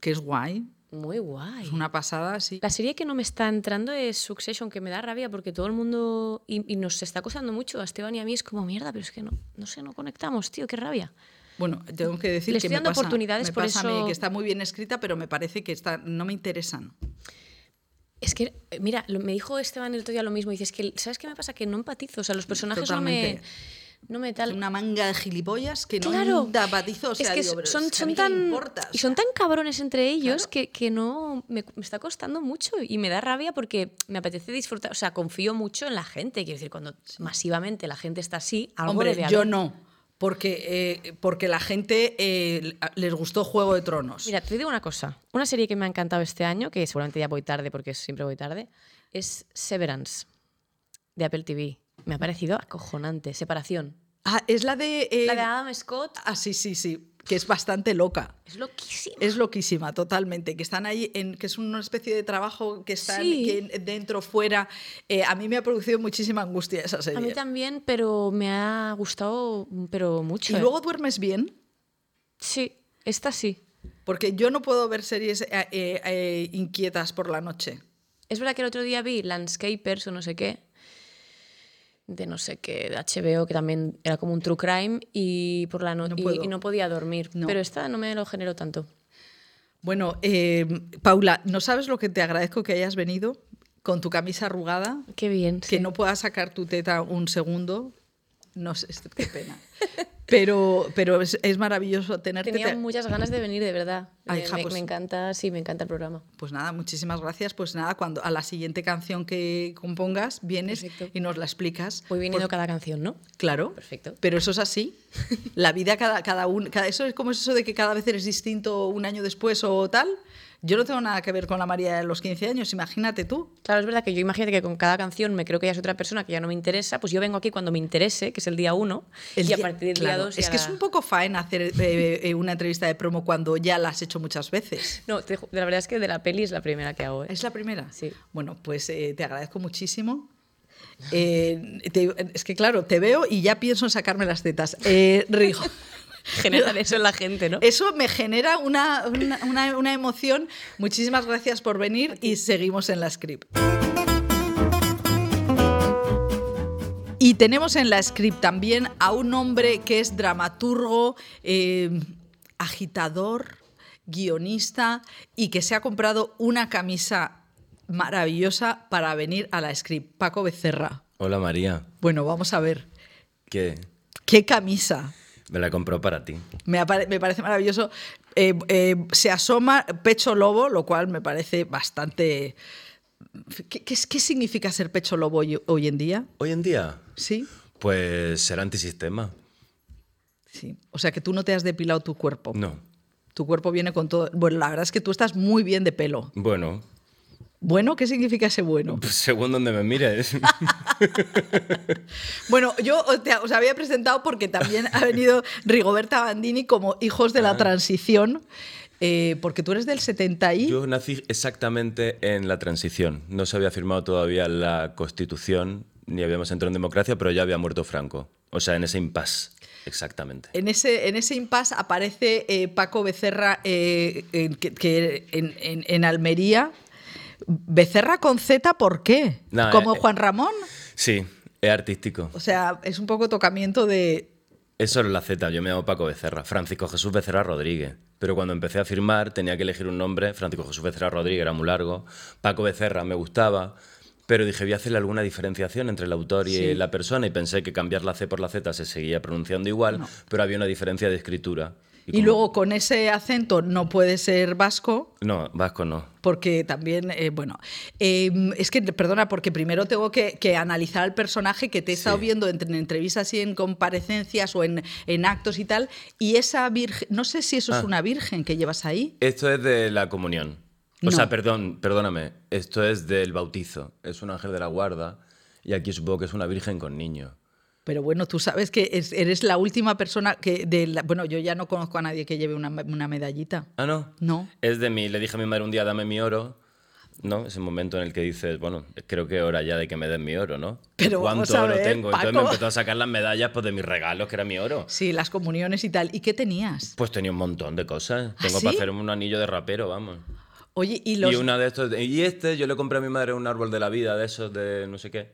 Que es guay. Muy guay. Es una pasada, sí. La serie que no me está entrando es Succession, que me da rabia porque todo el mundo. Y, y nos está costando mucho a Esteban y a mí. Es como mierda, pero es que no, no sé, no conectamos, tío, qué rabia. Bueno, tengo que decir Le que estoy me dando pasa, oportunidades, me por pasa a mí eso- que está muy bien escrita, pero me parece que está, no me interesan. Es que, mira, me dijo Esteban el otro día lo mismo. Dices que, ¿sabes qué me pasa? Que no empatizo. O sea, los personajes me. Totalmente. No me Tal. una manga de gilipollas que no Claro. batizo. O sea, es que digo, pero son, tan. y son tan cabrones entre ellos Claro. que, que no. Me, me está costando mucho y me da rabia porque me apetece disfrutar. O sea, confío mucho en la gente. Quiero decir, cuando masivamente la gente está así, algo Hombre, debe yo haber. no. Porque, eh, porque la gente eh, les gustó Juego de Tronos. Mira, te digo una cosa. Una serie que me ha encantado este año, que seguramente ya voy tarde porque siempre voy tarde, es Severance, de Apple TV. Me ha parecido acojonante. Separación. Ah, es la de. eh, La de Adam Scott Ah, sí, sí, sí. Que es bastante loca. es loquísima. Es loquísima, totalmente. Que están ahí, en, que es una especie de trabajo que están Sí. que dentro, fuera. Eh, a mí me ha producido muchísima angustia esa serie. A mí también, pero me ha gustado, pero mucho. ¿Y ¿eh? luego duermes bien? Sí, esta sí. Porque yo no puedo ver series eh, inquietas por la noche. Es verdad que el otro día vi Landscapers o no sé qué, de no sé qué, de HBO, que también era como un true crime, y por la no- No y- no podía dormir. No. Pero esta no me lo generó tanto. Bueno, eh, Paula, ¿no sabes lo que te agradezco que hayas venido con tu camisa arrugada? Qué bien. Que sí. no puedas sacar tu teta un segundo. No sé, qué pena. Pero, pero es, es maravilloso tenerte. Tenía Te- muchas ganas de venir, de verdad. Ay, me- pues- me encanta, sí, me encanta el programa. Pues nada, muchísimas gracias. Pues nada, cuando a la siguiente canción que compongas vienes Perfecto. y nos la explicas. Voy viniendo Por- cada canción, ¿no? Claro. Perfecto. Pero eso es así. La vida cada, cada uno. Cada, eso es como es eso de que cada vez eres distinto un año después o tal. Yo no tengo nada que ver con la María de los 15 años, imagínate tú. Claro, es verdad que yo imagínate que con cada canción me creo que ya es otra persona que ya no me interesa, pues yo vengo aquí cuando me interese, que es el día uno, El y a día- partir del claro, día dos Es ya que es un poco faena hacer eh, eh, una entrevista de promo cuando ya la has hecho muchas veces. No, te la verdad es que de la peli es la primera que hago. ¿eh? ¿Es la primera? Sí. Bueno, pues eh, te agradezco muchísimo. Eh, te- es que claro, te veo y ya pienso en sacarme las tetas. Eh, Rigo. Generan eso en la gente, ¿no? Eso me genera una, una- una- una emoción. Muchísimas gracias por venir y seguimos en la script. Y tenemos en la script también a un hombre que es dramaturgo, eh, agitador, guionista y que se ha comprado una camisa maravillosa para venir a la script. Paco Becerra. Hola María, Bueno, vamos a ver. ¿qué? ¿Qué camisa? Me la compró para ti. Me, parece maravilloso. Eh, eh, se asoma pecho lobo, lo cual me parece bastante... ¿Qué, qué es- qué significa ser pecho lobo hoy, hoy en día? Hoy en día, ¿Sí? pues ser antisistema. Sí. O sea que tú no te has depilado tu cuerpo. No. Tu cuerpo viene con todo... Bueno, la verdad es que tú estás muy bien de pelo. Bueno, ¿Bueno? ¿Qué significa ese bueno? pues según donde me mires. Bueno, yo os había presentado porque también ha venido Rigoberta Bandini como hijos de la transición, eh, porque tú eres del 70 y... Yo nací exactamente en la transición. No se había firmado todavía la Constitución, ni habíamos entrado en democracia, pero ya había muerto Franco. O sea, en ese impasse, exactamente. En ese, en ese impasse aparece eh, Paco Becerra eh, que, que en, en- en Almería. Becerra con Z, ¿por qué? ¿Como eh, Juan Ramón? Sí, es artístico. O sea, es un poco tocamiento de... Eso es la Z, yo me llamo Paco Becerra, Francisco Jesús Becerra Rodríguez. Pero cuando empecé a firmar tenía que elegir un nombre, Francisco Jesús Becerra Rodríguez era muy largo, Paco Becerra me gustaba, pero dije, voy a hacerle alguna diferenciación entre el autor y Sí. la persona y pensé que cambiar la C por la Z se seguía pronunciando igual, pero había una diferencia de escritura. Y, luego con ese acento no puede ser vasco. No, vasco no. Porque también, eh, bueno, eh, es que, perdona, porque primero tengo que, que analizar al personaje que te he estado Sí. viendo en entrevistas y en comparecencias o en, en actos y tal, y esa virgen, no sé si eso es Ah. una virgen que llevas ahí. Esto es de la comunión. O No. sea, perdón, perdóname. Esto es del bautizo. Es un ángel de la guarda. Y aquí supongo que es una virgen con niño. Pero bueno, tú sabes que es- eres la última persona que, de la- bueno, yo ya no conozco a nadie que lleve una, una medallita. Ah, no. No. Es de mí. Le dije a mi madre un día, dame mi oro. ¿No? Ese momento en el que dices, bueno, creo que es hora ya de que me den mi oro, ¿no? Pero ¿Cuánto vamos a oro ver, tengo? Entonces me Paco. empezó a sacar las medallas pues, de mis regalos, que era mi oro. Sí, las comuniones y tal. ¿Y qué tenías? Pues tenía un montón de cosas. ¿Ah, Tengo sí? para hacer un anillo de rapero, vamos. Oye, y los... Y una de estos. Y este, yo le compré a mi madre un árbol de la vida, de esos de no sé qué.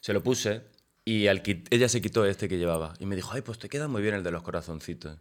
Se lo puse y al ella se quitó este que llevaba. Y me dijo, ay, pues te queda muy bien el de los corazoncitos.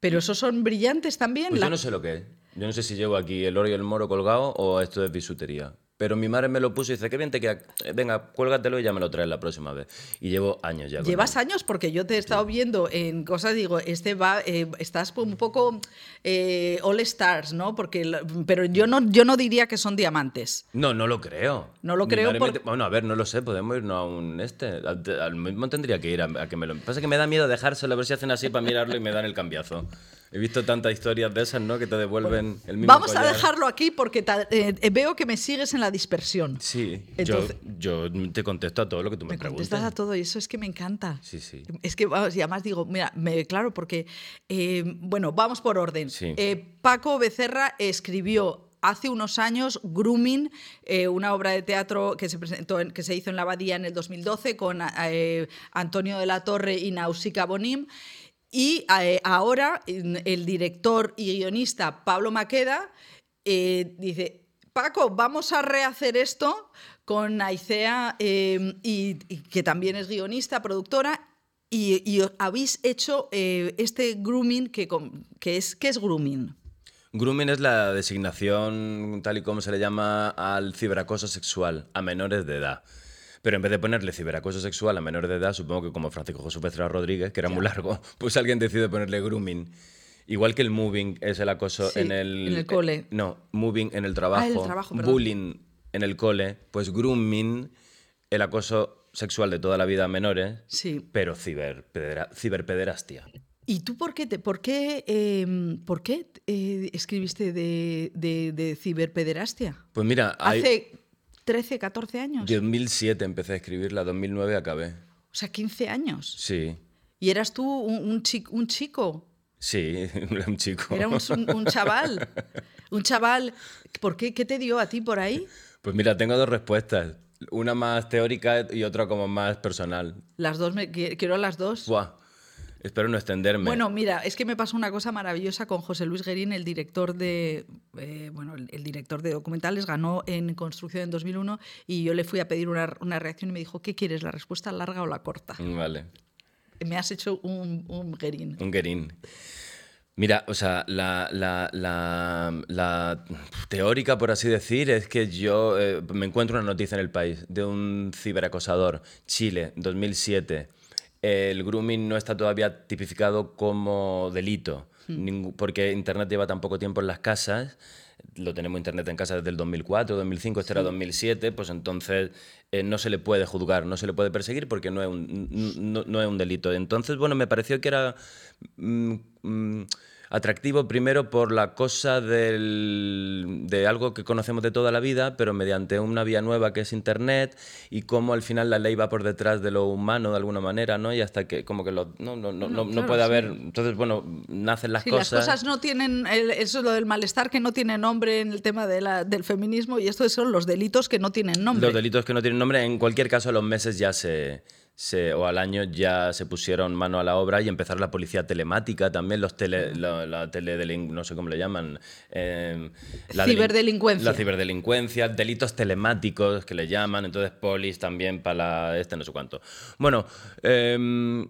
Pero esos son brillantes también. Pues La- yo no sé lo que es. Yo no sé si llevo aquí el oro y el moro colgado o esto es bisutería. Pero mi madre me lo puso y dice, qué bien te queda. Eh, Venga, cuélgatelo y ya me lo traes la próxima vez. Y llevo años ya. con Llevas él. años porque yo te he estado viendo en cosas, digo, este va, eh, estás un poco eh, all stars, ¿no? Porque, pero yo no, yo no diría que son diamantes. No, no lo creo. No lo Mi creo me por- Bueno, a ver, no lo sé, podemos irnos a un este. Al, al mismo tendría que ir a, a que me lo. Pasa que me da miedo dejárselo a ver si hacen así para mirarlo y me dan el cambiazo. He visto tantas historias de esas, ¿no? Que te devuelven el mismo Vamos a collar. dejarlo aquí porque eh, eh, veo que me sigues en la dispersión. Sí, Entonces- yo, yo te contesto a todo lo que tú me, Me preguntes. contestas a todo y eso es que me encanta. Sí, sí. Es que, vamos, y además digo, mira, me, claro, porque, eh, bueno, vamos por orden. Sí. Eh, Paco Becerra escribió hace unos años Grooming, eh, una obra de teatro que se, presentó en- que se hizo en la Abadía en el 2012 con eh, Antonio de la Torre y Nausicaa Bonim. Y eh, ahora el director y guionista Pablo Maqueda eh, dice, Paco, vamos a rehacer esto con Aicea, eh, y, que también es guionista, productora, y, habéis hecho eh, este grooming que, que es, ¿qué es grooming? Grooming es la designación, tal y como se le llama, al ciberacoso sexual a menores de edad. Pero en vez de ponerle ciberacoso sexual a menores de edad, supongo que como Francisco Jesús Becerra Rodríguez, que era muy largo, pues alguien decide ponerle grooming. Igual que el moving es el acoso Sí, en el... en el cole. eh, no, moving en el trabajo. Ah, el trabajo, bullying en el cole. Pues grooming, el acoso sexual de toda la vida a menores, Sí. pero ciberpedera- ciberpederastia. ¿Y tú por qué, te, por qué, eh, por qué eh, escribiste de, de- de ciberpederastia? Pues mira, hay... Hace 13, 14 años. 2007 empecé a escribirla, 2009 acabé. O sea, 15 años. Sí, Y eras tú un, un chi- un chico. sí, un chico. Era un, chaval. Un chaval. ¿Por qué? ¿Qué te dio a ti por ahí? Pues mira, tengo dos respuestas. Una más teórica y otra como más personal. Las dos, me, quiero las dos. Buah, espero no extenderme. Bueno, mira, es que me pasó una cosa maravillosa con José Luis Guerín, el director de, eh, bueno, el, el director de documentales, ganó en Construcción en 2001 y yo le fui a pedir una, una reacción y me dijo, ¿qué quieres, la respuesta larga o la corta? Vale, Me has hecho un, un Guerín. un guerín. Mira, o sea, la, la- la- la teórica, por así decir, es que yo eh, me encuentro una noticia en el país de un ciberacosador, Chile, 2007. El grooming no está todavía tipificado como delito, ningú- porque Internet lleva tan poco tiempo en las casas. Lo tenemos Internet en casa desde el 2004, 2005, este era 2007, pues entonces eh, no se le puede juzgar, no se le puede perseguir porque no es un, no, no es un delito. Entonces, bueno, me pareció que era mm, mm, atractivo primero por la cosa del- de algo que conocemos de toda la vida, pero mediante una vía nueva que es Internet y cómo al final la ley va por detrás de lo humano de alguna manera, ¿no? Y hasta que como que lo- no, no, no, no, puede sí. haber... Entonces, bueno, nacen las Sí, cosas... las cosas no tienen, el- eso es lo del malestar que no tiene nombre en el tema de la- del feminismo y estos son los delitos que no tienen nombre. Los delitos que no tienen nombre, en cualquier caso, a los meses ya se, se- o al año ya se pusieron mano a la obra y empezar la policía telemática también, los tele, la, la teledelin- no sé cómo le llaman. eh, la delin- Ciberdelincuencia. La ciberdelincuencia, delitos telemáticos que le llaman, entonces polis también para este no sé cuánto. Bueno, em,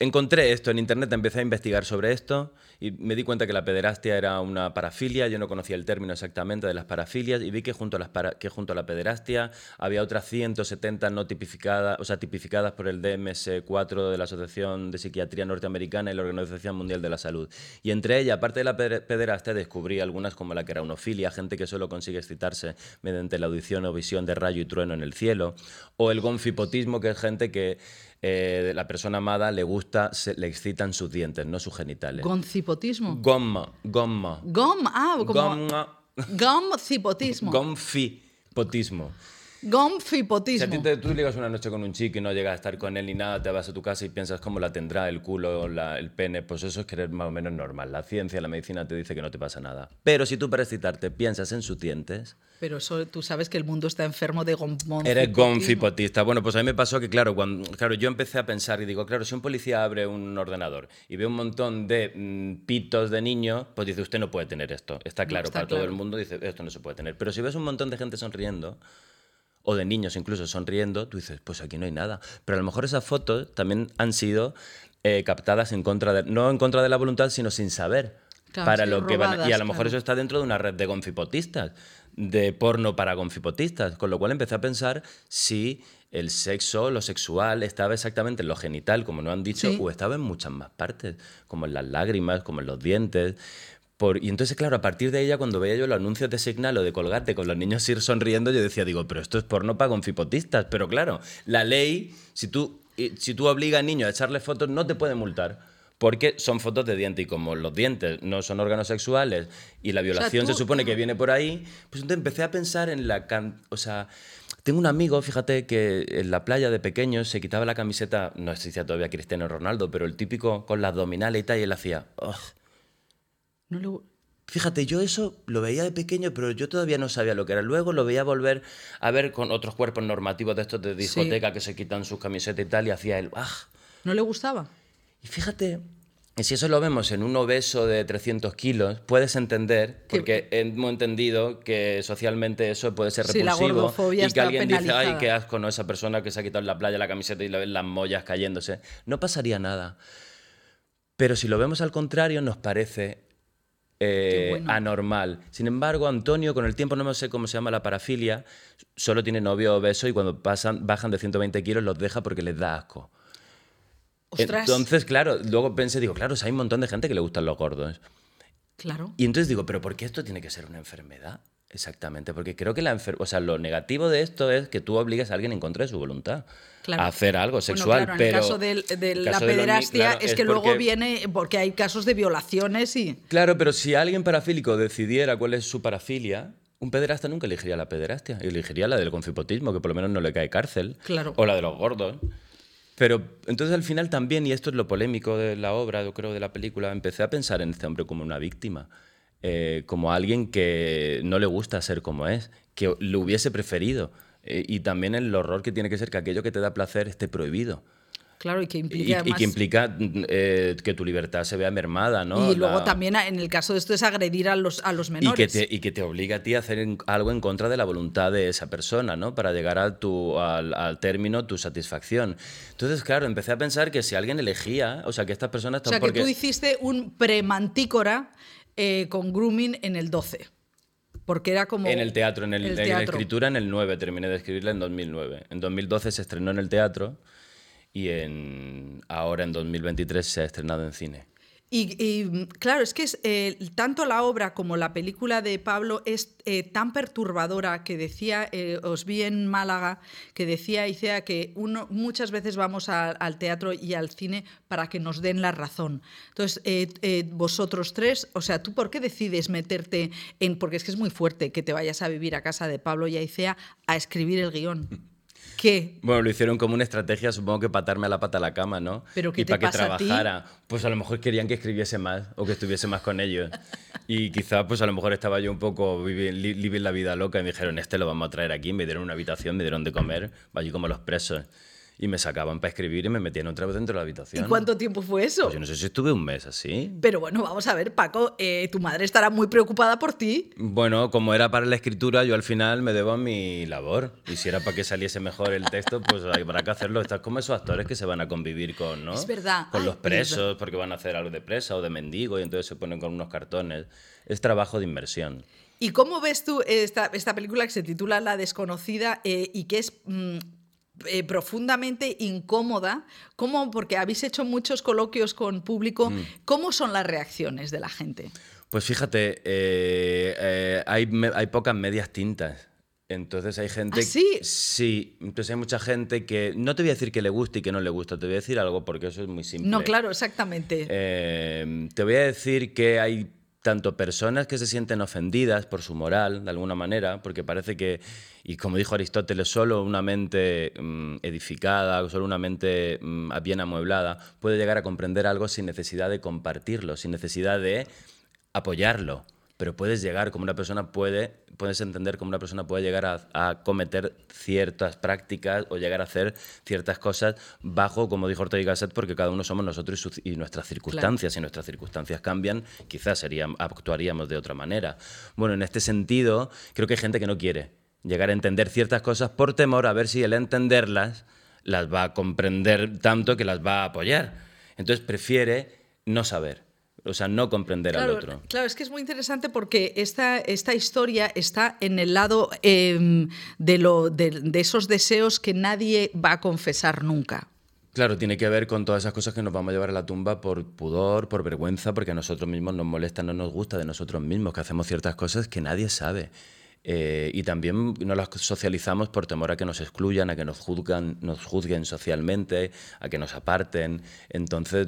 encontré esto en internet, empecé a investigar sobre esto y me di cuenta que la pederastia era una parafilia. Yo no conocía el término exactamente de las parafilias y vi que junto a, las que junto a la pederastia había otras 170 no tipificadas, o sea, tipificadas por el DMS4 de la Asociación de Psiquiatría Norteamericana y la Organización Mundial de la Salud. Y entre ellas, aparte de la pederastia, descubrí algunas como la que era unofilia, gente que solo consigue excitarse mediante la audición o visión de rayo y trueno en el cielo, o el gonfipotismo, que es gente que eh, la persona amada le gusta, se, le excitan sus dientes, no sus genitales. ¿Goncipotismo? Gomma, gomma. Gom, ah, como... Gomma. Gomcipotismo. Gomfipotismo. Gonfipotismo. Si a ti te, tú ligas una noche con un chico y no llegas a estar con él ni nada, te vas a tu casa y piensas cómo la tendrá, el culo, el pene, pues eso es querer más o menos normal. La ciencia, la medicina te dice que no te pasa nada. Pero si tú para excitarte piensas en sus dientes... Pero eso, tú sabes que el mundo está enfermo de gonfipotismo. Eres gonfipotista. Bueno, pues a mí me pasó que, claro, cuando, claro, yo empecé a pensar y digo, claro, si un policía abre un ordenador y ve un montón de mm, pitos de niños, pues dice, usted no puede tener esto. Está claro, para todo el mundo dice, esto no se puede tener. Pero si ves un montón de gente sonriendo o de niños incluso sonriendo, tú dices, pues aquí no hay nada. Pero a lo mejor esas fotos también han sido eh, captadas en contra de, no en contra de la voluntad, sino sin saber. para lo que van, y a lo mejor eso está dentro de una red de gonfipotistas, de porno para gonfipotistas, con lo cual empecé a pensar si el sexo, lo sexual, estaba exactamente en lo genital, como no han dicho, o estaba en muchas más partes, como en las lágrimas, como en los dientes y entonces, claro, a partir de ella, cuando veía yo los anuncios de Signal o de Colgate con los niños ir sonriendo, yo decía, digo, pero esto es porno para gonfipotistas. Pero claro, la ley, si tú, si tú obligas a niños a echarle fotos, no te puede multar. Porque son fotos de dientes y como los dientes no son órganos sexuales y la violación se supone que viene por ahí, pues entonces empecé a pensar en la... o sea, tengo un amigo, fíjate, que en la playa de pequeño se quitaba la camiseta, no existía todavía Cristiano Ronaldo, pero el típico con las abdominales y tal, y él hacía... Fíjate, yo eso lo veía de pequeño, pero yo todavía no sabía lo que era. Luego lo veía volver a ver con otros cuerpos normativos de estos de discoteca que se quitan sus camisetas y tal, y hacía el... ¡Ah! ¿No le gustaba? Y fíjate, si eso lo vemos en un obeso de 300 kilos, puedes entender, porque hemos entendido que socialmente eso puede ser repulsivo y que alguien dice, ay, qué asco, ¿no? Esa persona que se ha quitado en la playa la camiseta y le ven las mollas cayéndose. No pasaría nada. Pero si lo vemos al contrario, nos parece eh, anormal. Sin embargo, Antonio, con el tiempo no sé cómo se llama la parafilia, solo tiene novio obeso y cuando pasan, bajan de 120 kilos los deja porque les da asco. Entonces, claro, luego pensé, digo, claro, hay un montón de gente que le gustan los gordos. Claro. Y entonces digo, ¿pero por qué esto tiene que ser una enfermedad? Exactamente, porque creo que la o sea, lo negativo de esto es que tú obligues a alguien en contra de su voluntad a hacer algo sexual. En el caso de, la pederastia es, que luego viene, porque hay casos de violaciones y... Claro, pero si alguien parafílico decidiera cuál es su parafilia, un pederasta nunca elegiría la pederastia, elegiría la del confipotismo, que por lo menos no le cae cárcel, claro. o la de los gordos. Pero entonces al final también, y esto es lo polémico de la obra, yo creo, de la película, empecé a pensar en este hombre como una víctima eh, como alguien que no le gusta ser como es, que lo hubiese preferido. Eh, y también el horror que tiene que ser que aquello que te da placer esté prohibido. Claro, y que implica. Y, que, implica eh, que tu libertad se vea mermada, ¿no? Y luego también, en el caso de esto, es agredir a los, a los menores. Y que, te, y que te obliga a ti a hacer algo en contra de la voluntad de esa persona, ¿no? Para llegar a tu, al, al, término, tu satisfacción. Entonces, claro, empecé a pensar que si alguien elegía, o sea, que estas personas. O sea, que tú hiciste un premantícora eh, con grooming en el 12. Porque era como... En el teatro, en, el, la escritura en el 9, terminé de escribirla en 2009. En 2012 se estrenó en el teatro y en, ahora en 2023 se ha estrenado en cine. Y, claro, es que es, eh, tanto la obra como la película de Pablo es eh, tan perturbadora que decía, eh, os vi en Málaga, que decía Icea que uno, muchas veces vamos al teatro y al cine para que nos den la razón. Entonces, vosotros tres, o sea, ¿tú por qué decides meterte en, porque es que es muy fuerte que te vayas a vivir a casa de Pablo y Aicea a escribir el guion? ¿Qué? Bueno, lo hicieron como una estrategia, supongo que para atarme a la pata a la cama, ¿no? ¿Pero y para que trabajara. Pues a lo mejor querían que escribiese más o que estuviese más con ellos. Y quizá, pues a lo mejor estaba yo un poco vivir la vida loca y me dijeron, este lo vamos a traer aquí, me dieron una habitación, me dieron de comer, allí como los presos. Y me sacaban para escribir y me metían otra vez dentro de la habitación. ¿Y cuánto tiempo fue eso? Pues yo no sé si estuve un mes así. Pero bueno, vamos a ver, Paco, eh, tu madre estará muy preocupada por ti. Bueno, como era para la escritura, yo al final me debo a mi labor. Y si era para que saliese mejor el texto, pues habrá que hacerlo. Estás como esos actores que se van a convivir con, ¿no? Es verdad. Con Ay, los es presos, porque van a hacer algo de presa o de mendigo y entonces se ponen con unos cartones. Es trabajo de inmersión. ¿Y cómo ves tú esta, esta película que se titula La desconocida eh, y que es mm, eh, profundamente incómoda? ¿Cómo, porque habéis hecho muchos coloquios con público, Mm. ¿cómo son las reacciones de la gente? Pues fíjate, eh, eh, hay, me- hay pocas medias tintas. Entonces hay gente... ¿Ah, sí? Sí, entonces hay mucha gente que... No te voy a decir que le guste y que no le gusta, te voy a decir algo porque eso es muy simple. No, claro, exactamente. Te voy a decir que hay tanto personas que se sienten ofendidas por su moral, de alguna manera, porque parece que, y como dijo Aristóteles, solo una mente mm, edificada, solo una mente mm, bien amueblada puede llegar a comprender algo sin necesidad de compartirlo, sin necesidad de apoyarlo. Pero puedes llegar, como una persona puede, puedes entender cómo una persona puede llegar a, a cometer ciertas prácticas o llegar a hacer ciertas cosas bajo, como dijo Ortega y Gasset, porque cada uno somos nosotros y, nuestras circunstancias. Si nuestras circunstancias cambian, quizás serían, actuaríamos de otra manera. Bueno, en este sentido, creo que hay gente que no quiere llegar a entender ciertas cosas por temor a ver si el entenderlas las va a comprender tanto que las va a apoyar. Entonces prefiere no saber, o sea, no comprender al Claro, otro. claro, es que es muy interesante porque esta, esta historia está en el lado eh, de, lo, de, de esos deseos que nadie va a confesar nunca. Claro, tiene que ver con todas esas cosas que nos vamos a llevar a la tumba por pudor, por vergüenza, porque a nosotros mismos nos molesta, no nos gusta de nosotros mismos, que hacemos ciertas cosas que nadie sabe. Eh, y también no las socializamos por temor a que nos excluyan, a que nos juzgan, nos juzguen socialmente, a que nos aparten. Entonces,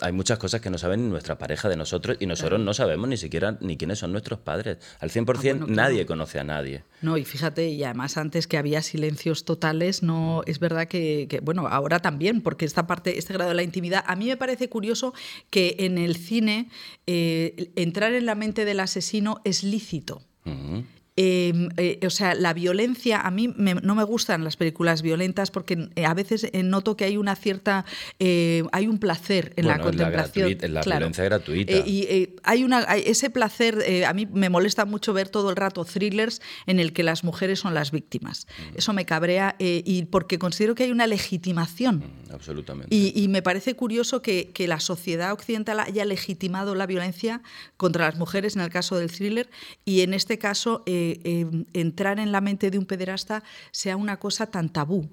hay muchas cosas que no saben ni nuestra pareja de nosotros y nosotros no sabemos ni siquiera ni quiénes son nuestros padres. Al 100% Ah, bueno, claro. nadie conoce a nadie. No, y fíjate, y además antes que había silencios totales, no es verdad que, que, bueno, ahora también, porque esta parte, este grado de la intimidad, a mí me parece curioso que en el cine eh, entrar en la mente del asesino es lícito. Ujú. Eh, eh, o sea, la violencia, a mí me- no me gustan las películas violentas porque eh, a veces eh, noto que hay una cierta, eh, hay un placer en la Bueno, en la contemplación. gratuita- en la claro. violencia gratuita. Y hay una, hay ese placer, a mí me molesta mucho ver todo el rato thrillers en el que las mujeres son las víctimas. Mm. Eso me cabrea y porque considero que hay una legitimación. Absolutamente. Y, y me parece curioso que, que la sociedad occidental haya legitimado la violencia contra las mujeres en el caso del thriller y en este caso eh, eh, entrar en la mente de un pederasta sea una cosa tan tabú.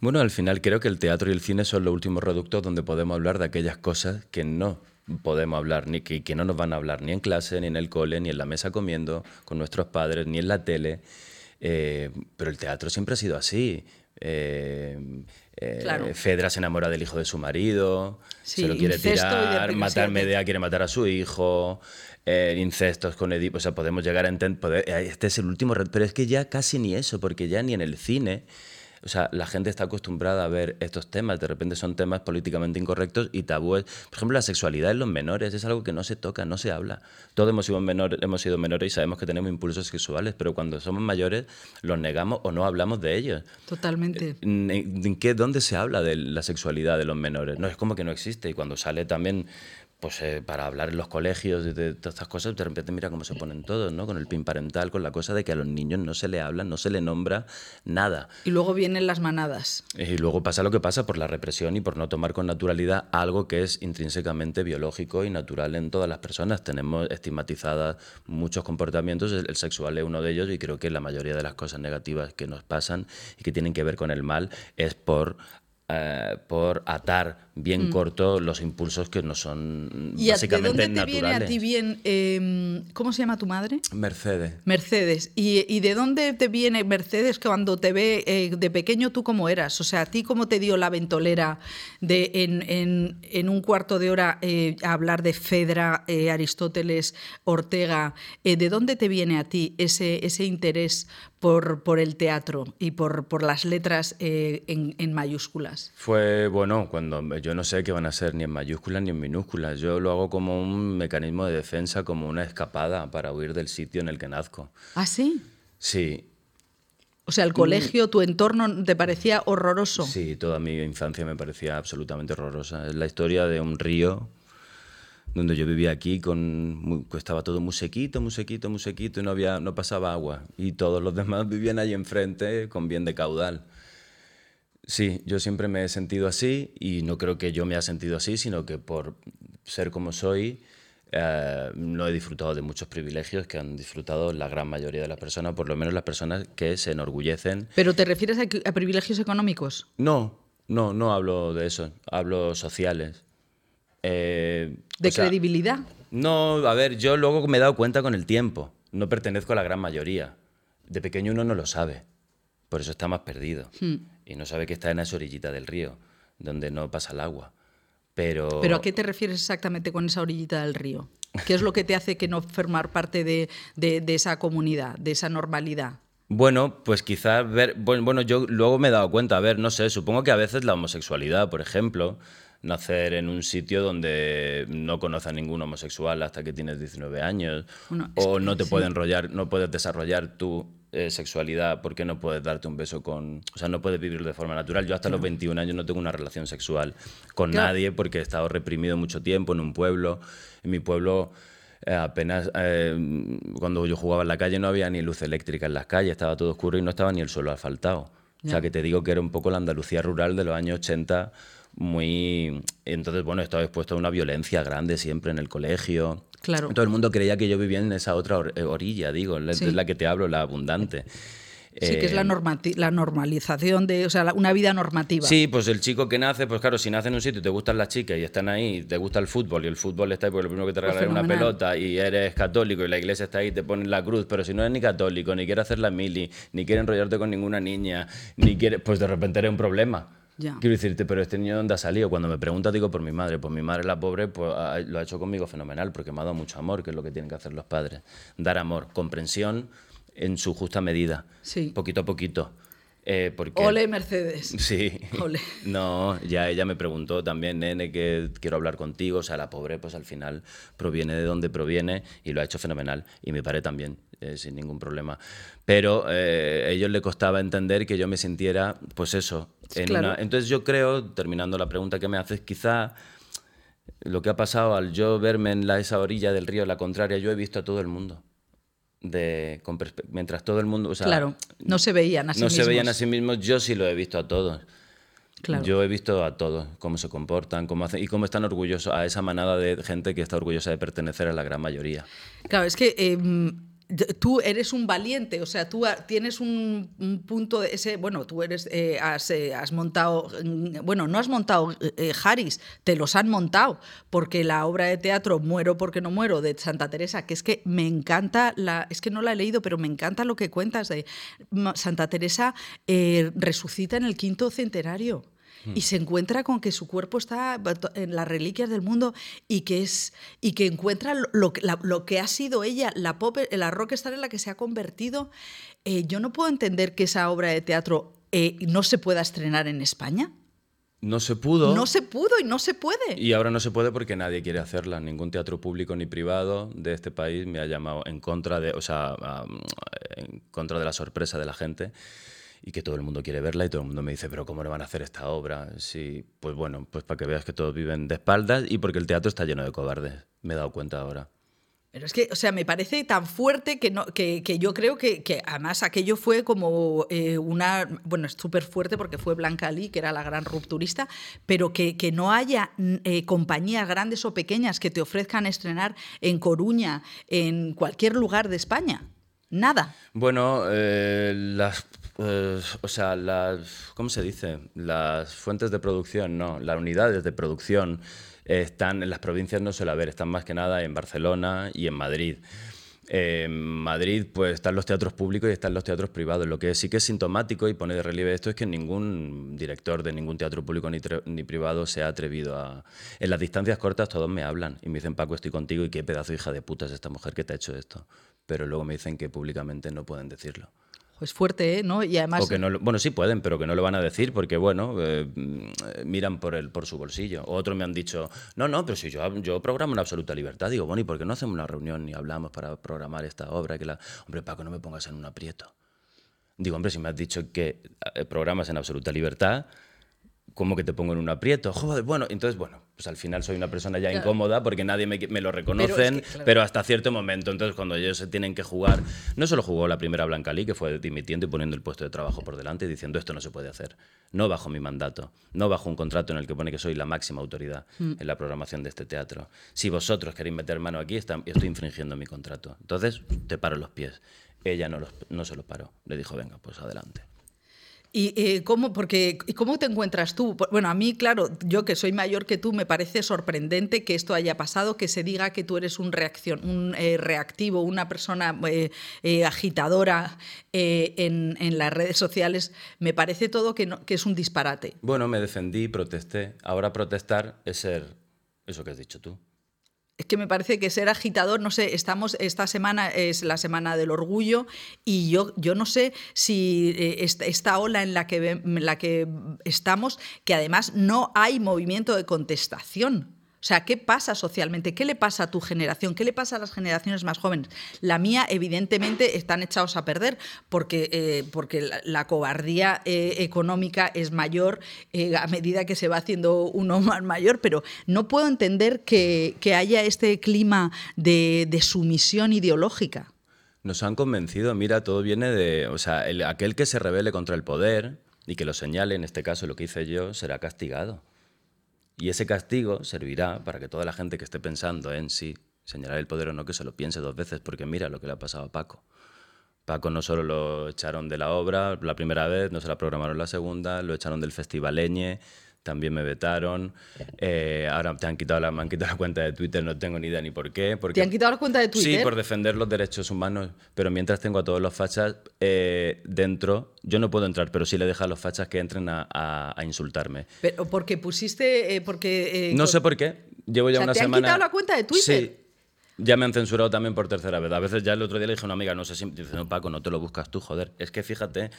Bueno, al final creo que el teatro y el cine son los últimos reductos donde podemos hablar de aquellas cosas que no podemos hablar, ni que, que no nos van a hablar ni en clase, ni en el cole, ni en la mesa comiendo con nuestros padres, ni en la tele. Eh, pero el teatro siempre ha sido así. Eh, eh, Claro. Fedra se enamora del hijo de su marido, Sí, se lo quiere tirar, matar Medea quiere matar a su hijo, eh, incestos con Edipo, o sea, podemos llegar a entender, este es el último, pero es que ya casi ni eso, porque ya ni en el cine, o sea, la gente está acostumbrada a ver estos temas, de repente son temas políticamente incorrectos y tabúes. Por ejemplo, la sexualidad en los menores es algo que no se toca, no se habla. Todos hemos sido, menor, hemos sido menores y sabemos que tenemos impulsos sexuales, pero cuando somos mayores los negamos o no hablamos de ellos. Totalmente. ¿En, en qué, ¿Dónde se habla de la sexualidad de los menores? No, es como que no existe. Y cuando sale también, pues eh, para hablar en los colegios de, de todas estas cosas, de repente mira cómo se ponen todos, ¿no? Con el pin parental, con la cosa de que a los niños no se le habla, no se le nombra nada. Y luego vienen las manadas. Y luego pasa lo que pasa por la represión y por no tomar con naturalidad algo que es intrínsecamente biológico y natural en todas las personas. Tenemos estigmatizadas muchos comportamientos, el el sexual es uno de ellos y creo que la mayoría de las cosas negativas que nos pasan y que tienen que ver con el mal es por, eh, por atar bien corto los impulsos que no son Mm. ¿Y a- de básicamente dónde te naturales. viene a ti bien, eh, cómo se llama tu madre? Mercedes. Mercedes. ¿Y, y de dónde te viene Mercedes cuando te ve eh, de pequeño tú cómo eras? O sea, ¿a ti cómo te dio la ventolera de en, en- en un cuarto de hora eh, hablar de Fedra, eh, Aristóteles, Ortega? Eh, ¿De dónde te viene a ti ese, ese interés por, por el teatro y por, por las letras eh, en, en mayúsculas? Fue, bueno, cuando yo no sé qué van a ser ni en mayúsculas ni en minúsculas. Yo lo hago como un mecanismo de defensa, como una escapada para huir del sitio en el que nazco. ¿Ah, sí? Sí. O sea, el colegio, tu entorno, ¿te parecía horroroso? Sí, toda mi infancia me parecía absolutamente horrorosa. Es la historia de un río donde yo vivía aquí, con, estaba todo muy sequito, muy sequito, muy sequito y no, había, no pasaba agua. Y todos los demás vivían ahí enfrente con bien de caudal. Sí, yo siempre me he sentido así y no creo que yo me haya sentido así, sino que por ser como soy, eh, no he disfrutado de muchos privilegios que han disfrutado la gran mayoría de las personas, por lo menos las personas que se enorgullecen. ¿Pero te refieres a, privilegios económicos? No, no, no hablo de eso, hablo sociales. Eh, ¿De credibilidad? No, a ver, yo luego me he dado cuenta con el tiempo, no pertenezco a la gran mayoría. De pequeño uno no lo sabe, por eso está más perdido. Hmm y no sabe que está en esa orillita del río, donde no pasa el agua. Pero... ¿Pero a qué te refieres exactamente con esa orillita del río? ¿Qué es lo que te hace que no formar parte de, esa comunidad, de esa normalidad? Bueno, pues quizás ver, bueno, yo luego me he dado cuenta, a ver, no sé, supongo que a veces la homosexualidad, por ejemplo, nacer en un sitio donde no conoces a ningún homosexual hasta que tienes 19 años, o no te pueden enrollar, no puedes desarrollar tu eh, sexualidad, ¿por qué no puedes darte un beso con... O sea, no puedes vivir de forma natural. Yo hasta los 21 años no tengo una relación sexual con nadie porque he estado reprimido mucho tiempo en un pueblo. En mi pueblo eh, apenas... Eh, cuando yo jugaba en la calle no había ni luz eléctrica en las calles, estaba todo oscuro y no estaba ni el suelo asfaltado. O sea, que te digo que era un poco la Andalucía rural de los años 80 muy... Entonces, bueno, estaba expuesto a una violencia grande siempre en el colegio. Claro. Todo el mundo creía que yo vivía en esa otra eh, orilla, digo, es la que te hablo, la abundante. Sí, que es la, eh, la normalización de, o sea, una vida normativa. Sí, pues el chico que nace, pues claro, si nace en un sitio y te gustan las chicas y están ahí, te gusta el fútbol y el fútbol está ahí porque lo primero que te pues regala es una pelota y eres católico y la iglesia está ahí y te ponen la cruz, pero si no eres ni católico, ni quieres hacer la mili, ni quieres enrollarte con ninguna niña, ni quieres, pues de repente eres un problema. Quiero decirte, pero este niño dónde ha salido. Cuando me pregunta, digo por mi madre. Pues mi madre, la pobre, pues lo ha hecho conmigo fenomenal, porque me ha dado mucho amor, que es lo que tienen que hacer los padres. Dar amor, comprensión en su justa medida. Sí. Poquito a poquito. Eh, Ole, Mercedes. Sí. Ole. No, ya ella me preguntó también, nene, que quiero hablar contigo. O sea, la pobre, pues al final proviene de donde proviene y lo ha hecho fenomenal. Y mi padre también, eh, sin ningún problema. Pero eh, a ellos le costaba entender que yo me sintiera, pues eso. Entonces yo creo, terminando la pregunta que me haces, quizá lo que ha pasado al yo verme en la, esa orilla del río, la contraria, yo he visto a todo el mundo de, mientras todo el mundo... claro, no se veían a sí no mismos. se veían a sí mismos, yo sí lo he visto a todos. Yo he visto a todos, cómo se comportan, cómo hacen y cómo están orgullosos, a esa manada de gente que está orgullosa de pertenecer a la gran mayoría. Claro, es que... Em, tú eres un valiente, o sea, tú tienes un, punto de ese, bueno, tú eres, eh, eh, has, montado, mm, bueno, no has montado eh, Harris, te los han montado, porque la obra de teatro Muero porque no muero de Santa Teresa, que es que me encanta, la, es que no la he leído, pero me encanta lo que cuentas de Santa Teresa resucita en el quinto centenario y se encuentra con que su cuerpo está en las reliquias del mundo y que, es, y que encuentra lo, lo que ha sido ella, la, pop, la rockstar en la que se ha convertido. Eh, yo no puedo entender que esa obra de teatro eh, no se pueda estrenar en España. No se pudo. No se pudo y no se puede. Y ahora no se puede porque nadie quiere hacerla. Ningún teatro público ni privado de este país me ha llamado en contra de, o sea, en contra de la sorpresa de la gente y que todo el mundo quiere verla y todo el mundo me dice, pero ¿cómo le van a hacer esta obra? Sí, pues bueno, pues para que veas que todos viven de espaldas y porque el teatro está lleno de cobardes, me he dado cuenta ahora. Pero es que, o sea, me parece tan fuerte que, no, que, que yo creo que, que, además aquello fue como eh, una, bueno, es súper fuerte porque fue Blanca Lee, que era la gran rupturista, pero que, que no haya eh, compañías grandes o pequeñas que te ofrezcan estrenar en Coruña, en cualquier lugar de España. Nada. Bueno, eh, las pues, o sea, las, ¿cómo se dice? Las fuentes de producción, no, las unidades de producción están en las provincias, no suele haber, están más que nada en Barcelona y en Madrid. En Madrid pues están los teatros públicos y están los teatros privados. Lo que sí que es sintomático y pone de relieve esto es que ningún director de ningún teatro público ni, ni, privado se ha atrevido a... En las distancias cortas todos me hablan y me dicen, Paco, estoy contigo y qué pedazo hija de puta es esta mujer que te ha hecho esto. Pero luego me dicen que públicamente no pueden decirlo. Es fuerte, ¿eh? ¿no? Y además... bueno, sí pueden, pero que no lo van a decir porque, bueno, eh, miran por, el, por su bolsillo. O otros me han dicho, no, no, pero si yo, yo programo una absoluta libertad. Digo, bueno, ¿y por qué no hacemos una reunión y hablamos para programar esta obra? Que la... Hombre, Paco, no me pongas en un aprieto. Digo, hombre, si me has dicho que eh, programas en absoluta libertad, ¿cómo que te pongo en un aprieto? Joder, bueno, entonces, bueno, pues al final soy una persona ya incómoda porque nadie me, me lo reconocen, pero, hasta cierto momento. Entonces, cuando ellos se tienen que jugar, no solo jugó la primera Blanca Lee, que fue dimitiendo y poniendo el puesto de trabajo por delante y diciendo esto no se puede hacer, no bajo mi mandato, no bajo un contrato en el que pone que soy la máxima autoridad mm. en la programación de este teatro. Si vosotros queréis meter mano aquí, estoy infringiendo mi contrato. Entonces, te paro los pies. Ella no, los, no se los paró, le dijo, venga, pues adelante. ¿Y eh, cómo, porque, cómo te encuentras tú? Bueno, a mí, claro, yo que soy mayor que tú, me parece sorprendente que esto haya pasado, que se diga que tú eres un, reacción, un eh, reactivo, una persona eh, agitadora en, las redes sociales. Me parece todo que, que es un disparate. Bueno, me defendí, protesté. Ahora protestar es ser eso que has dicho tú es que me parece que ser agitador, no sé, estamos, esta semana es la semana del orgullo y yo, yo no sé si eh, esta, ola en la, que, en la que estamos, que además no hay movimiento de contestación. O sea, ¿qué pasa socialmente? ¿Qué le pasa a tu generación? ¿Qué le pasa a las generaciones más jóvenes? La mía, evidentemente, están echados a perder porque, eh, porque la, cobardía eh, económica es mayor eh, a medida que se va haciendo uno más mayor, pero no puedo entender que, haya este clima de, sumisión ideológica. Nos han convencido, mira, todo viene de, o sea, aquel que se rebele contra el poder y que lo señale, en este caso lo que hice yo, será castigado. Y ese castigo servirá para que toda la gente que esté pensando en sí, señalar el poder o no, que se lo piense dos veces, porque mira lo que le ha pasado a Paco. Paco no solo lo echaron de la obra la primera vez, no se la programaron la segunda, lo echaron del Festivaleñe, también me vetaron. Eh, ahora te han quitado la, me han quitado la cuenta de Twitter, no tengo ni idea ni por qué. Porque, ¿Te han quitado la cuenta de Twitter? Sí, por defender los derechos humanos, pero mientras tengo a todos los fachas eh, dentro, yo no puedo entrar, pero sí le dejo a los fachas que entren a, a, insultarme. ¿Pero porque pusiste...? Eh, porque, no sé por qué. Llevo ya una ¿te semana... ¿Te han quitado la cuenta de Twitter? Sí. Ya me han censurado también por tercera vez. A veces ya el otro día le dije a una amiga, no sé si... Dice, no, Paco, no te lo buscas tú, joder. Es que fíjate...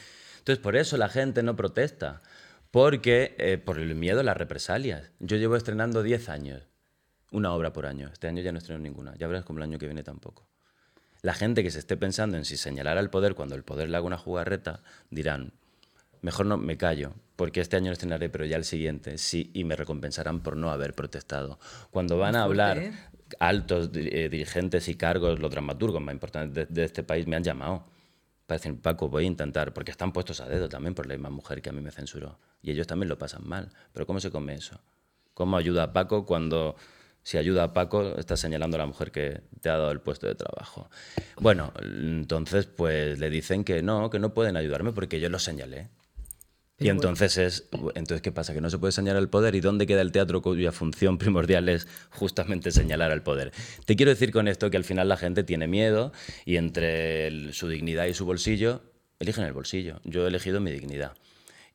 Entonces, por eso la gente no protesta. Porque, eh, por el miedo a las represalias. Yo llevo estrenando 10 años, una obra por año. Este año ya no estreno ninguna. Ya verás como el año que viene tampoco. La gente que se esté pensando en si señalar al poder cuando el poder le haga una jugarreta, dirán, mejor no me callo, porque este año no estrenaré, pero ya el siguiente sí, y me recompensarán por no haber protestado. Cuando van a hablar altos eh, dirigentes y cargos, los dramaturgos más importantes de este país me han llamado para decir, Paco, voy a intentar, porque están puestos a dedo también por la misma mujer que a mí me censuró. Y ellos también lo pasan mal. Pero ¿cómo se come eso? ¿Cómo ayuda a Paco cuando, si ayuda a Paco, está señalando a la mujer que te ha dado el puesto de trabajo? Bueno, entonces pues le dicen que no, que no pueden ayudarme porque yo lo señalé y entonces es, entonces ¿qué pasa? Que no se puede señalar el poder y dónde queda el teatro cuya función primordial es justamente señalar al poder. Te quiero decir con esto que al final la gente tiene miedo y entre su dignidad y su bolsillo eligen el bolsillo. Yo he elegido mi dignidad.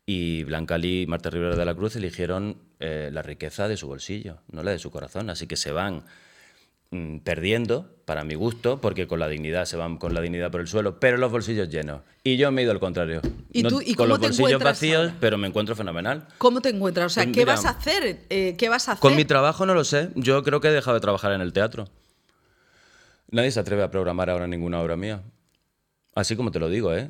Y Blanca Lee y Marta Rivera de la Cruz eligieron eh, la riqueza de su bolsillo, no la de su corazón. Así que se van Mm, perdiendo, para mi gusto, porque con la dignidad se van con la dignidad por el suelo, pero los bolsillos llenos. Y yo me he ido al contrario. ¿Y tú, con los bolsillos vacíos, pero me encuentro fenomenal. ¿Cómo te encuentras? O sea, pues ¿qué vas a hacer? Eh, ¿Qué vas a hacer? Con mi trabajo no lo sé. Yo creo que he dejado de trabajar en el teatro. Nadie se atreve a programar ahora ninguna obra mía. Así como te lo digo, ¿eh?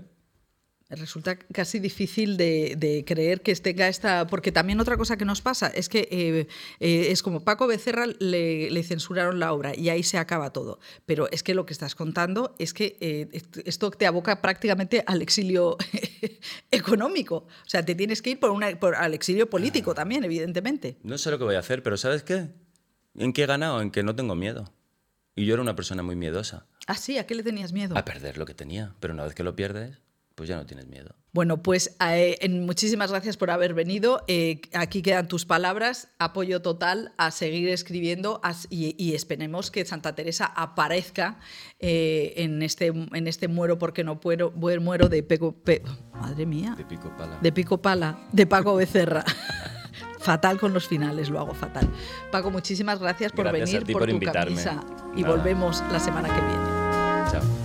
Resulta casi difícil de, creer que tenga esta. Porque también otra cosa que nos pasa es que eh, eh, es como Paco Becerra le, censuraron la obra y ahí se acaba todo. Pero es que lo que estás contando es que eh, esto te aboca prácticamente al exilio económico. O sea, te tienes que ir por, una, por al exilio político también, evidentemente. No sé lo que voy a hacer, pero ¿sabes qué? ¿En qué he ganado? En que no tengo miedo. Y yo era una persona muy miedosa. Ah, sí, ¿a qué le tenías miedo? A perder lo que tenía. Pero una vez que lo pierdes pues ya no tienes miedo. Bueno, pues eh, muchísimas gracias por haber venido. Eh, aquí quedan tus palabras. Apoyo total a seguir escribiendo y, esperemos que Santa Teresa aparezca eh, en, este, en este muero porque no puedo, muero de Peco. madre mía. De Pico Pala. De Pico Pala, de Paco Becerra. fatal con los finales, lo hago fatal. Paco, muchísimas gracias por venir, por, tu camisa. Y volvemos la semana que viene. Chao.